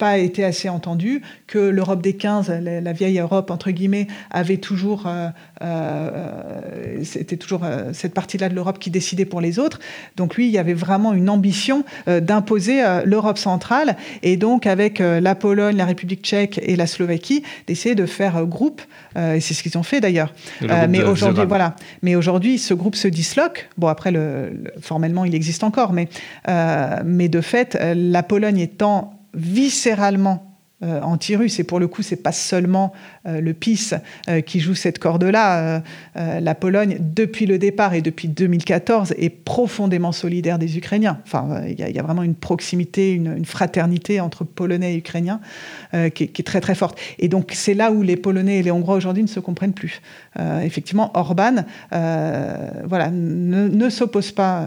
pas été assez entendu, que l'Europe des 15, la, vieille Europe, entre guillemets, avait toujours, euh, euh, c'était toujours euh, cette partie-là de l'Europe qui décidait pour les autres. Donc lui, il y avait vraiment une ambition d'imposer l'Europe centrale et donc avec la Pologne, la République tchèque et la Slovaquie, d'essayer de faire groupe. et c'est ce qu'ils ont fait d'ailleurs. mais aujourd'hui, voilà. Mais aujourd'hui, ce groupe se disloque. Bon, après, le, formellement, il existe encore, mais, mais de fait, la Pologne étant viscéralement euh, anti-russe. Et pour le coup, c'est pas seulement euh, le PIS euh, qui joue cette corde-là. la Pologne, depuis le départ et depuis 2014, est profondément solidaire des Ukrainiens. Enfin, il y, a vraiment une proximité, une, fraternité entre Polonais et Ukrainiens qui, est très très forte. Et donc, c'est là où les Polonais et les Hongrois aujourd'hui ne se comprennent plus. effectivement, Orban, voilà, ne, s'oppose pas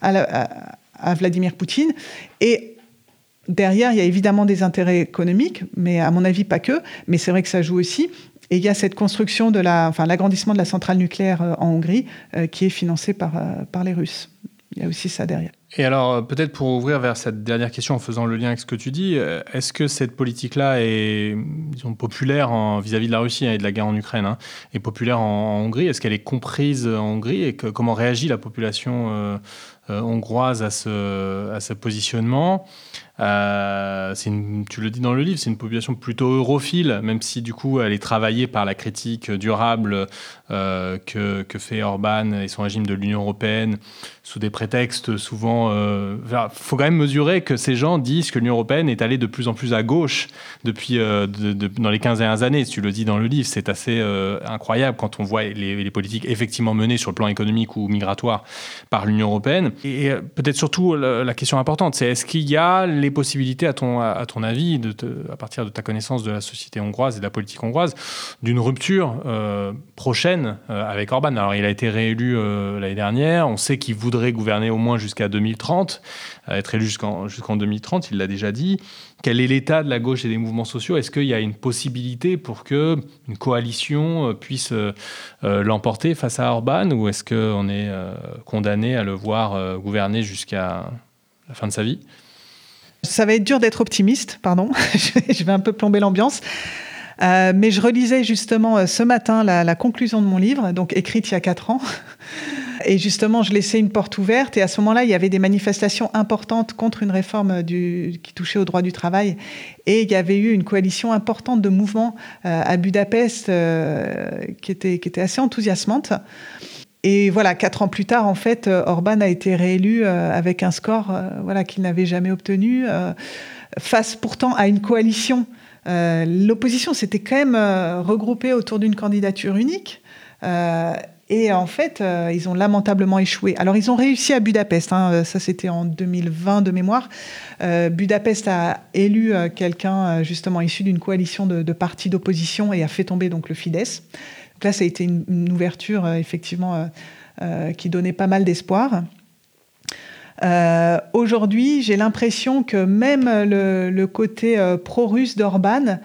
à, à Vladimir Poutine et Derrière, il y a évidemment des intérêts économiques, mais à mon avis pas que. Mais c'est vrai que ça joue aussi. Et il y a cette construction de la, enfin, l'agrandissement de la centrale nucléaire euh, en Hongrie euh, qui est financé par, euh, par les Russes. Il y a aussi ça derrière. Et alors, peut-être pour ouvrir vers cette dernière question en faisant le lien avec ce que tu dis, est-ce que cette politique-là est populaire vis-à-vis de la Russie et de la guerre en Ukraine, hein, est populaire en, Hongrie? Est-ce qu'elle est comprise en Hongrie? Et comment réagit la population hongroise à ce positionnement? Euh, tu le dis dans le livre, c'est une population plutôt europhile, même si du coup elle est travaillée par la critique durable euh, que, fait Orban et son régime de l'Union européenne sous des prétextes souvent. Il euh, faut quand même mesurer que ces gens disent que l'Union européenne est allée de plus en plus à gauche depuis dans les 15 dernières années. Tu le dis dans le livre, c'est assez incroyable quand on voit les, politiques effectivement menées sur le plan économique ou migratoire par l'Union européenne. Et, peut-être surtout la question importante, c'est est-ce qu'il y a les possibilités, à ton, avis, à partir de ta connaissance de la société hongroise et de la politique hongroise, d'une rupture euh, prochaine euh, avec Orban? Alors, il a été réélu euh, l'année dernière. On sait qu'il voudrait gouverner au moins jusqu'à 2030, être élu jusqu'en jusqu'en 2030, il l'a déjà dit. Quel est l'état de la gauche et des mouvements sociaux? Est-ce qu'il y a une possibilité pour que une coalition puisse l'emporter face à Orban? Ou est-ce qu'on est condamné à le voir gouverner jusqu'à la fin de sa vie? Ça va être dur d'être optimiste, pardon, je vais un peu plomber l'ambiance. Euh, mais je relisais justement euh, ce matin la, conclusion de mon livre, donc écrite il y a quatre ans. Et justement, je laissais une porte ouverte. Et à ce moment-là, il y avait des manifestations importantes contre une réforme du, qui touchait au droit du travail. Et il y avait eu une coalition importante de mouvements euh, à Budapest qui, était, qui était assez enthousiasmante. Et voilà, quatre ans plus tard, en fait, euh, Orban a été réélu euh, avec un score euh, voilà, qu'il n'avait jamais obtenu, face pourtant à une coalition. L'opposition s'était quand même regroupée autour d'une candidature unique. et en fait, ils ont lamentablement échoué. Alors, ils ont réussi à Budapest. Hein, ça, c'était en 2020 de mémoire. Budapest a élu quelqu'un justement issu d'une coalition de, de partis d'opposition et a fait tomber donc le Fidesz là, ça a été une, ouverture, euh, effectivement, euh, euh, qui donnait pas mal d'espoir. Aujourd'hui, j'ai l'impression que même le, côté pro-russe d'Orban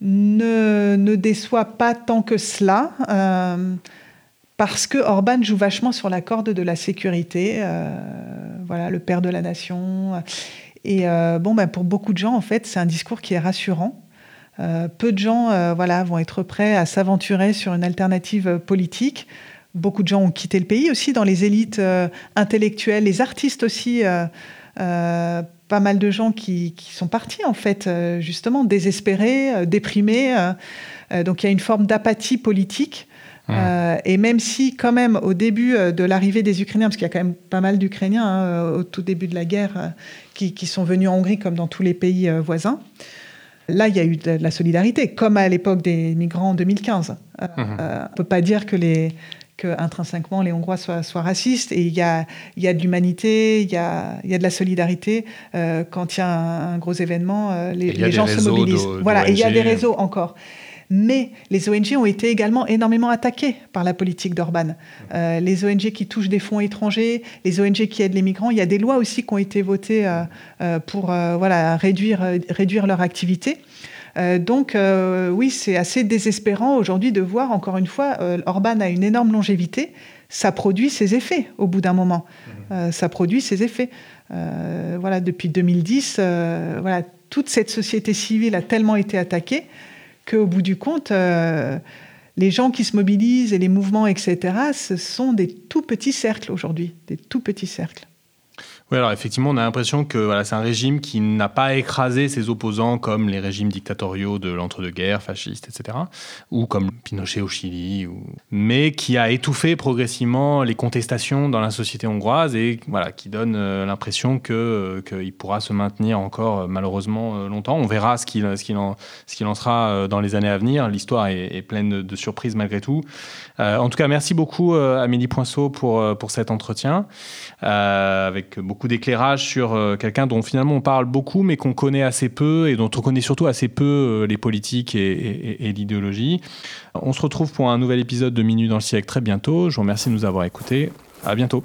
ne, ne, déçoit pas tant que cela, parce que Orban joue vachement sur la corde de la sécurité, voilà, le père de la nation. Et bon, ben, pour beaucoup de gens, en fait, c'est un discours qui est rassurant. Euh, peu de gens euh, voilà, vont être prêts à s'aventurer sur une alternative politique. Beaucoup de gens ont quitté le pays aussi dans les élites euh, intellectuelles, les artistes aussi. pas mal de gens qui, sont partis en fait, justement désespérés, déprimés. donc il y a une forme d'apathie politique. et même si, quand même, au début de l'arrivée des Ukrainiens, parce qu'il y a quand même pas mal d'Ukrainiens hein, au tout début de la guerre qui, qui, sont venus en Hongrie comme dans tous les pays voisins, Là, il y a eu de la solidarité, comme à l'époque des migrants en 2015. Euh, mhm. euh, on ne peut pas dire que les que intrinsèquement les Hongrois soient, soient racistes et il y a, y a de l'humanité, il y a, y a de la solidarité. Euh, quand il y a un, gros événement, les, les gens se mobilisent. voilà, et il y a des réseaux encore. Mais les ONG ont été également énormément attaquées par la politique d'Orban. Euh, les ONG qui touchent des fonds étrangers, les ONG qui aident les migrants, il y a des lois aussi qui ont été votées euh, euh, pour voilà, réduire, réduire leur activité. donc oui, c'est assez désespérant aujourd'hui de voir, encore une fois, Orban a une énorme longévité, ça produit ses effets au bout d'un moment. Mmh. ça produit ses effets. voilà, depuis 2010, voilà, toute cette société civile a tellement été attaquée qu'au bout du compte, les gens qui se mobilisent et les mouvements, etc., ce sont des tout petits cercles aujourd'hui, des tout petits cercles. Oui, alors effectivement, on a l'impression que voilà, c'est un régime qui n'a pas écrasé ses opposants comme les régimes dictatoriaux de l'entre-deux-guerres, fascistes, etc., ou comme Pinochet au Chili, ou... mais qui a étouffé progressivement les contestations dans la société hongroise et voilà, qui donne euh, l'impression que euh, qu'il pourra se maintenir encore euh, malheureusement longtemps. On verra ce qu'il ce en, qu'il en sera dans les années à venir. L'histoire est, pleine de, surprises malgré tout. en tout cas, merci beaucoup Amélie Poinceau pour, pour cet entretien, avec beaucoup beaucoup d'éclairage sur euh, quelqu'un dont finalement on parle beaucoup, mais qu'on connaît assez peu et dont on connaît surtout assez peu euh, les politiques et, l'idéologie. On se retrouve pour un nouvel épisode de Minutes dans le siècle très bientôt. Je vous remercie de nous avoir écoutés. À bientôt.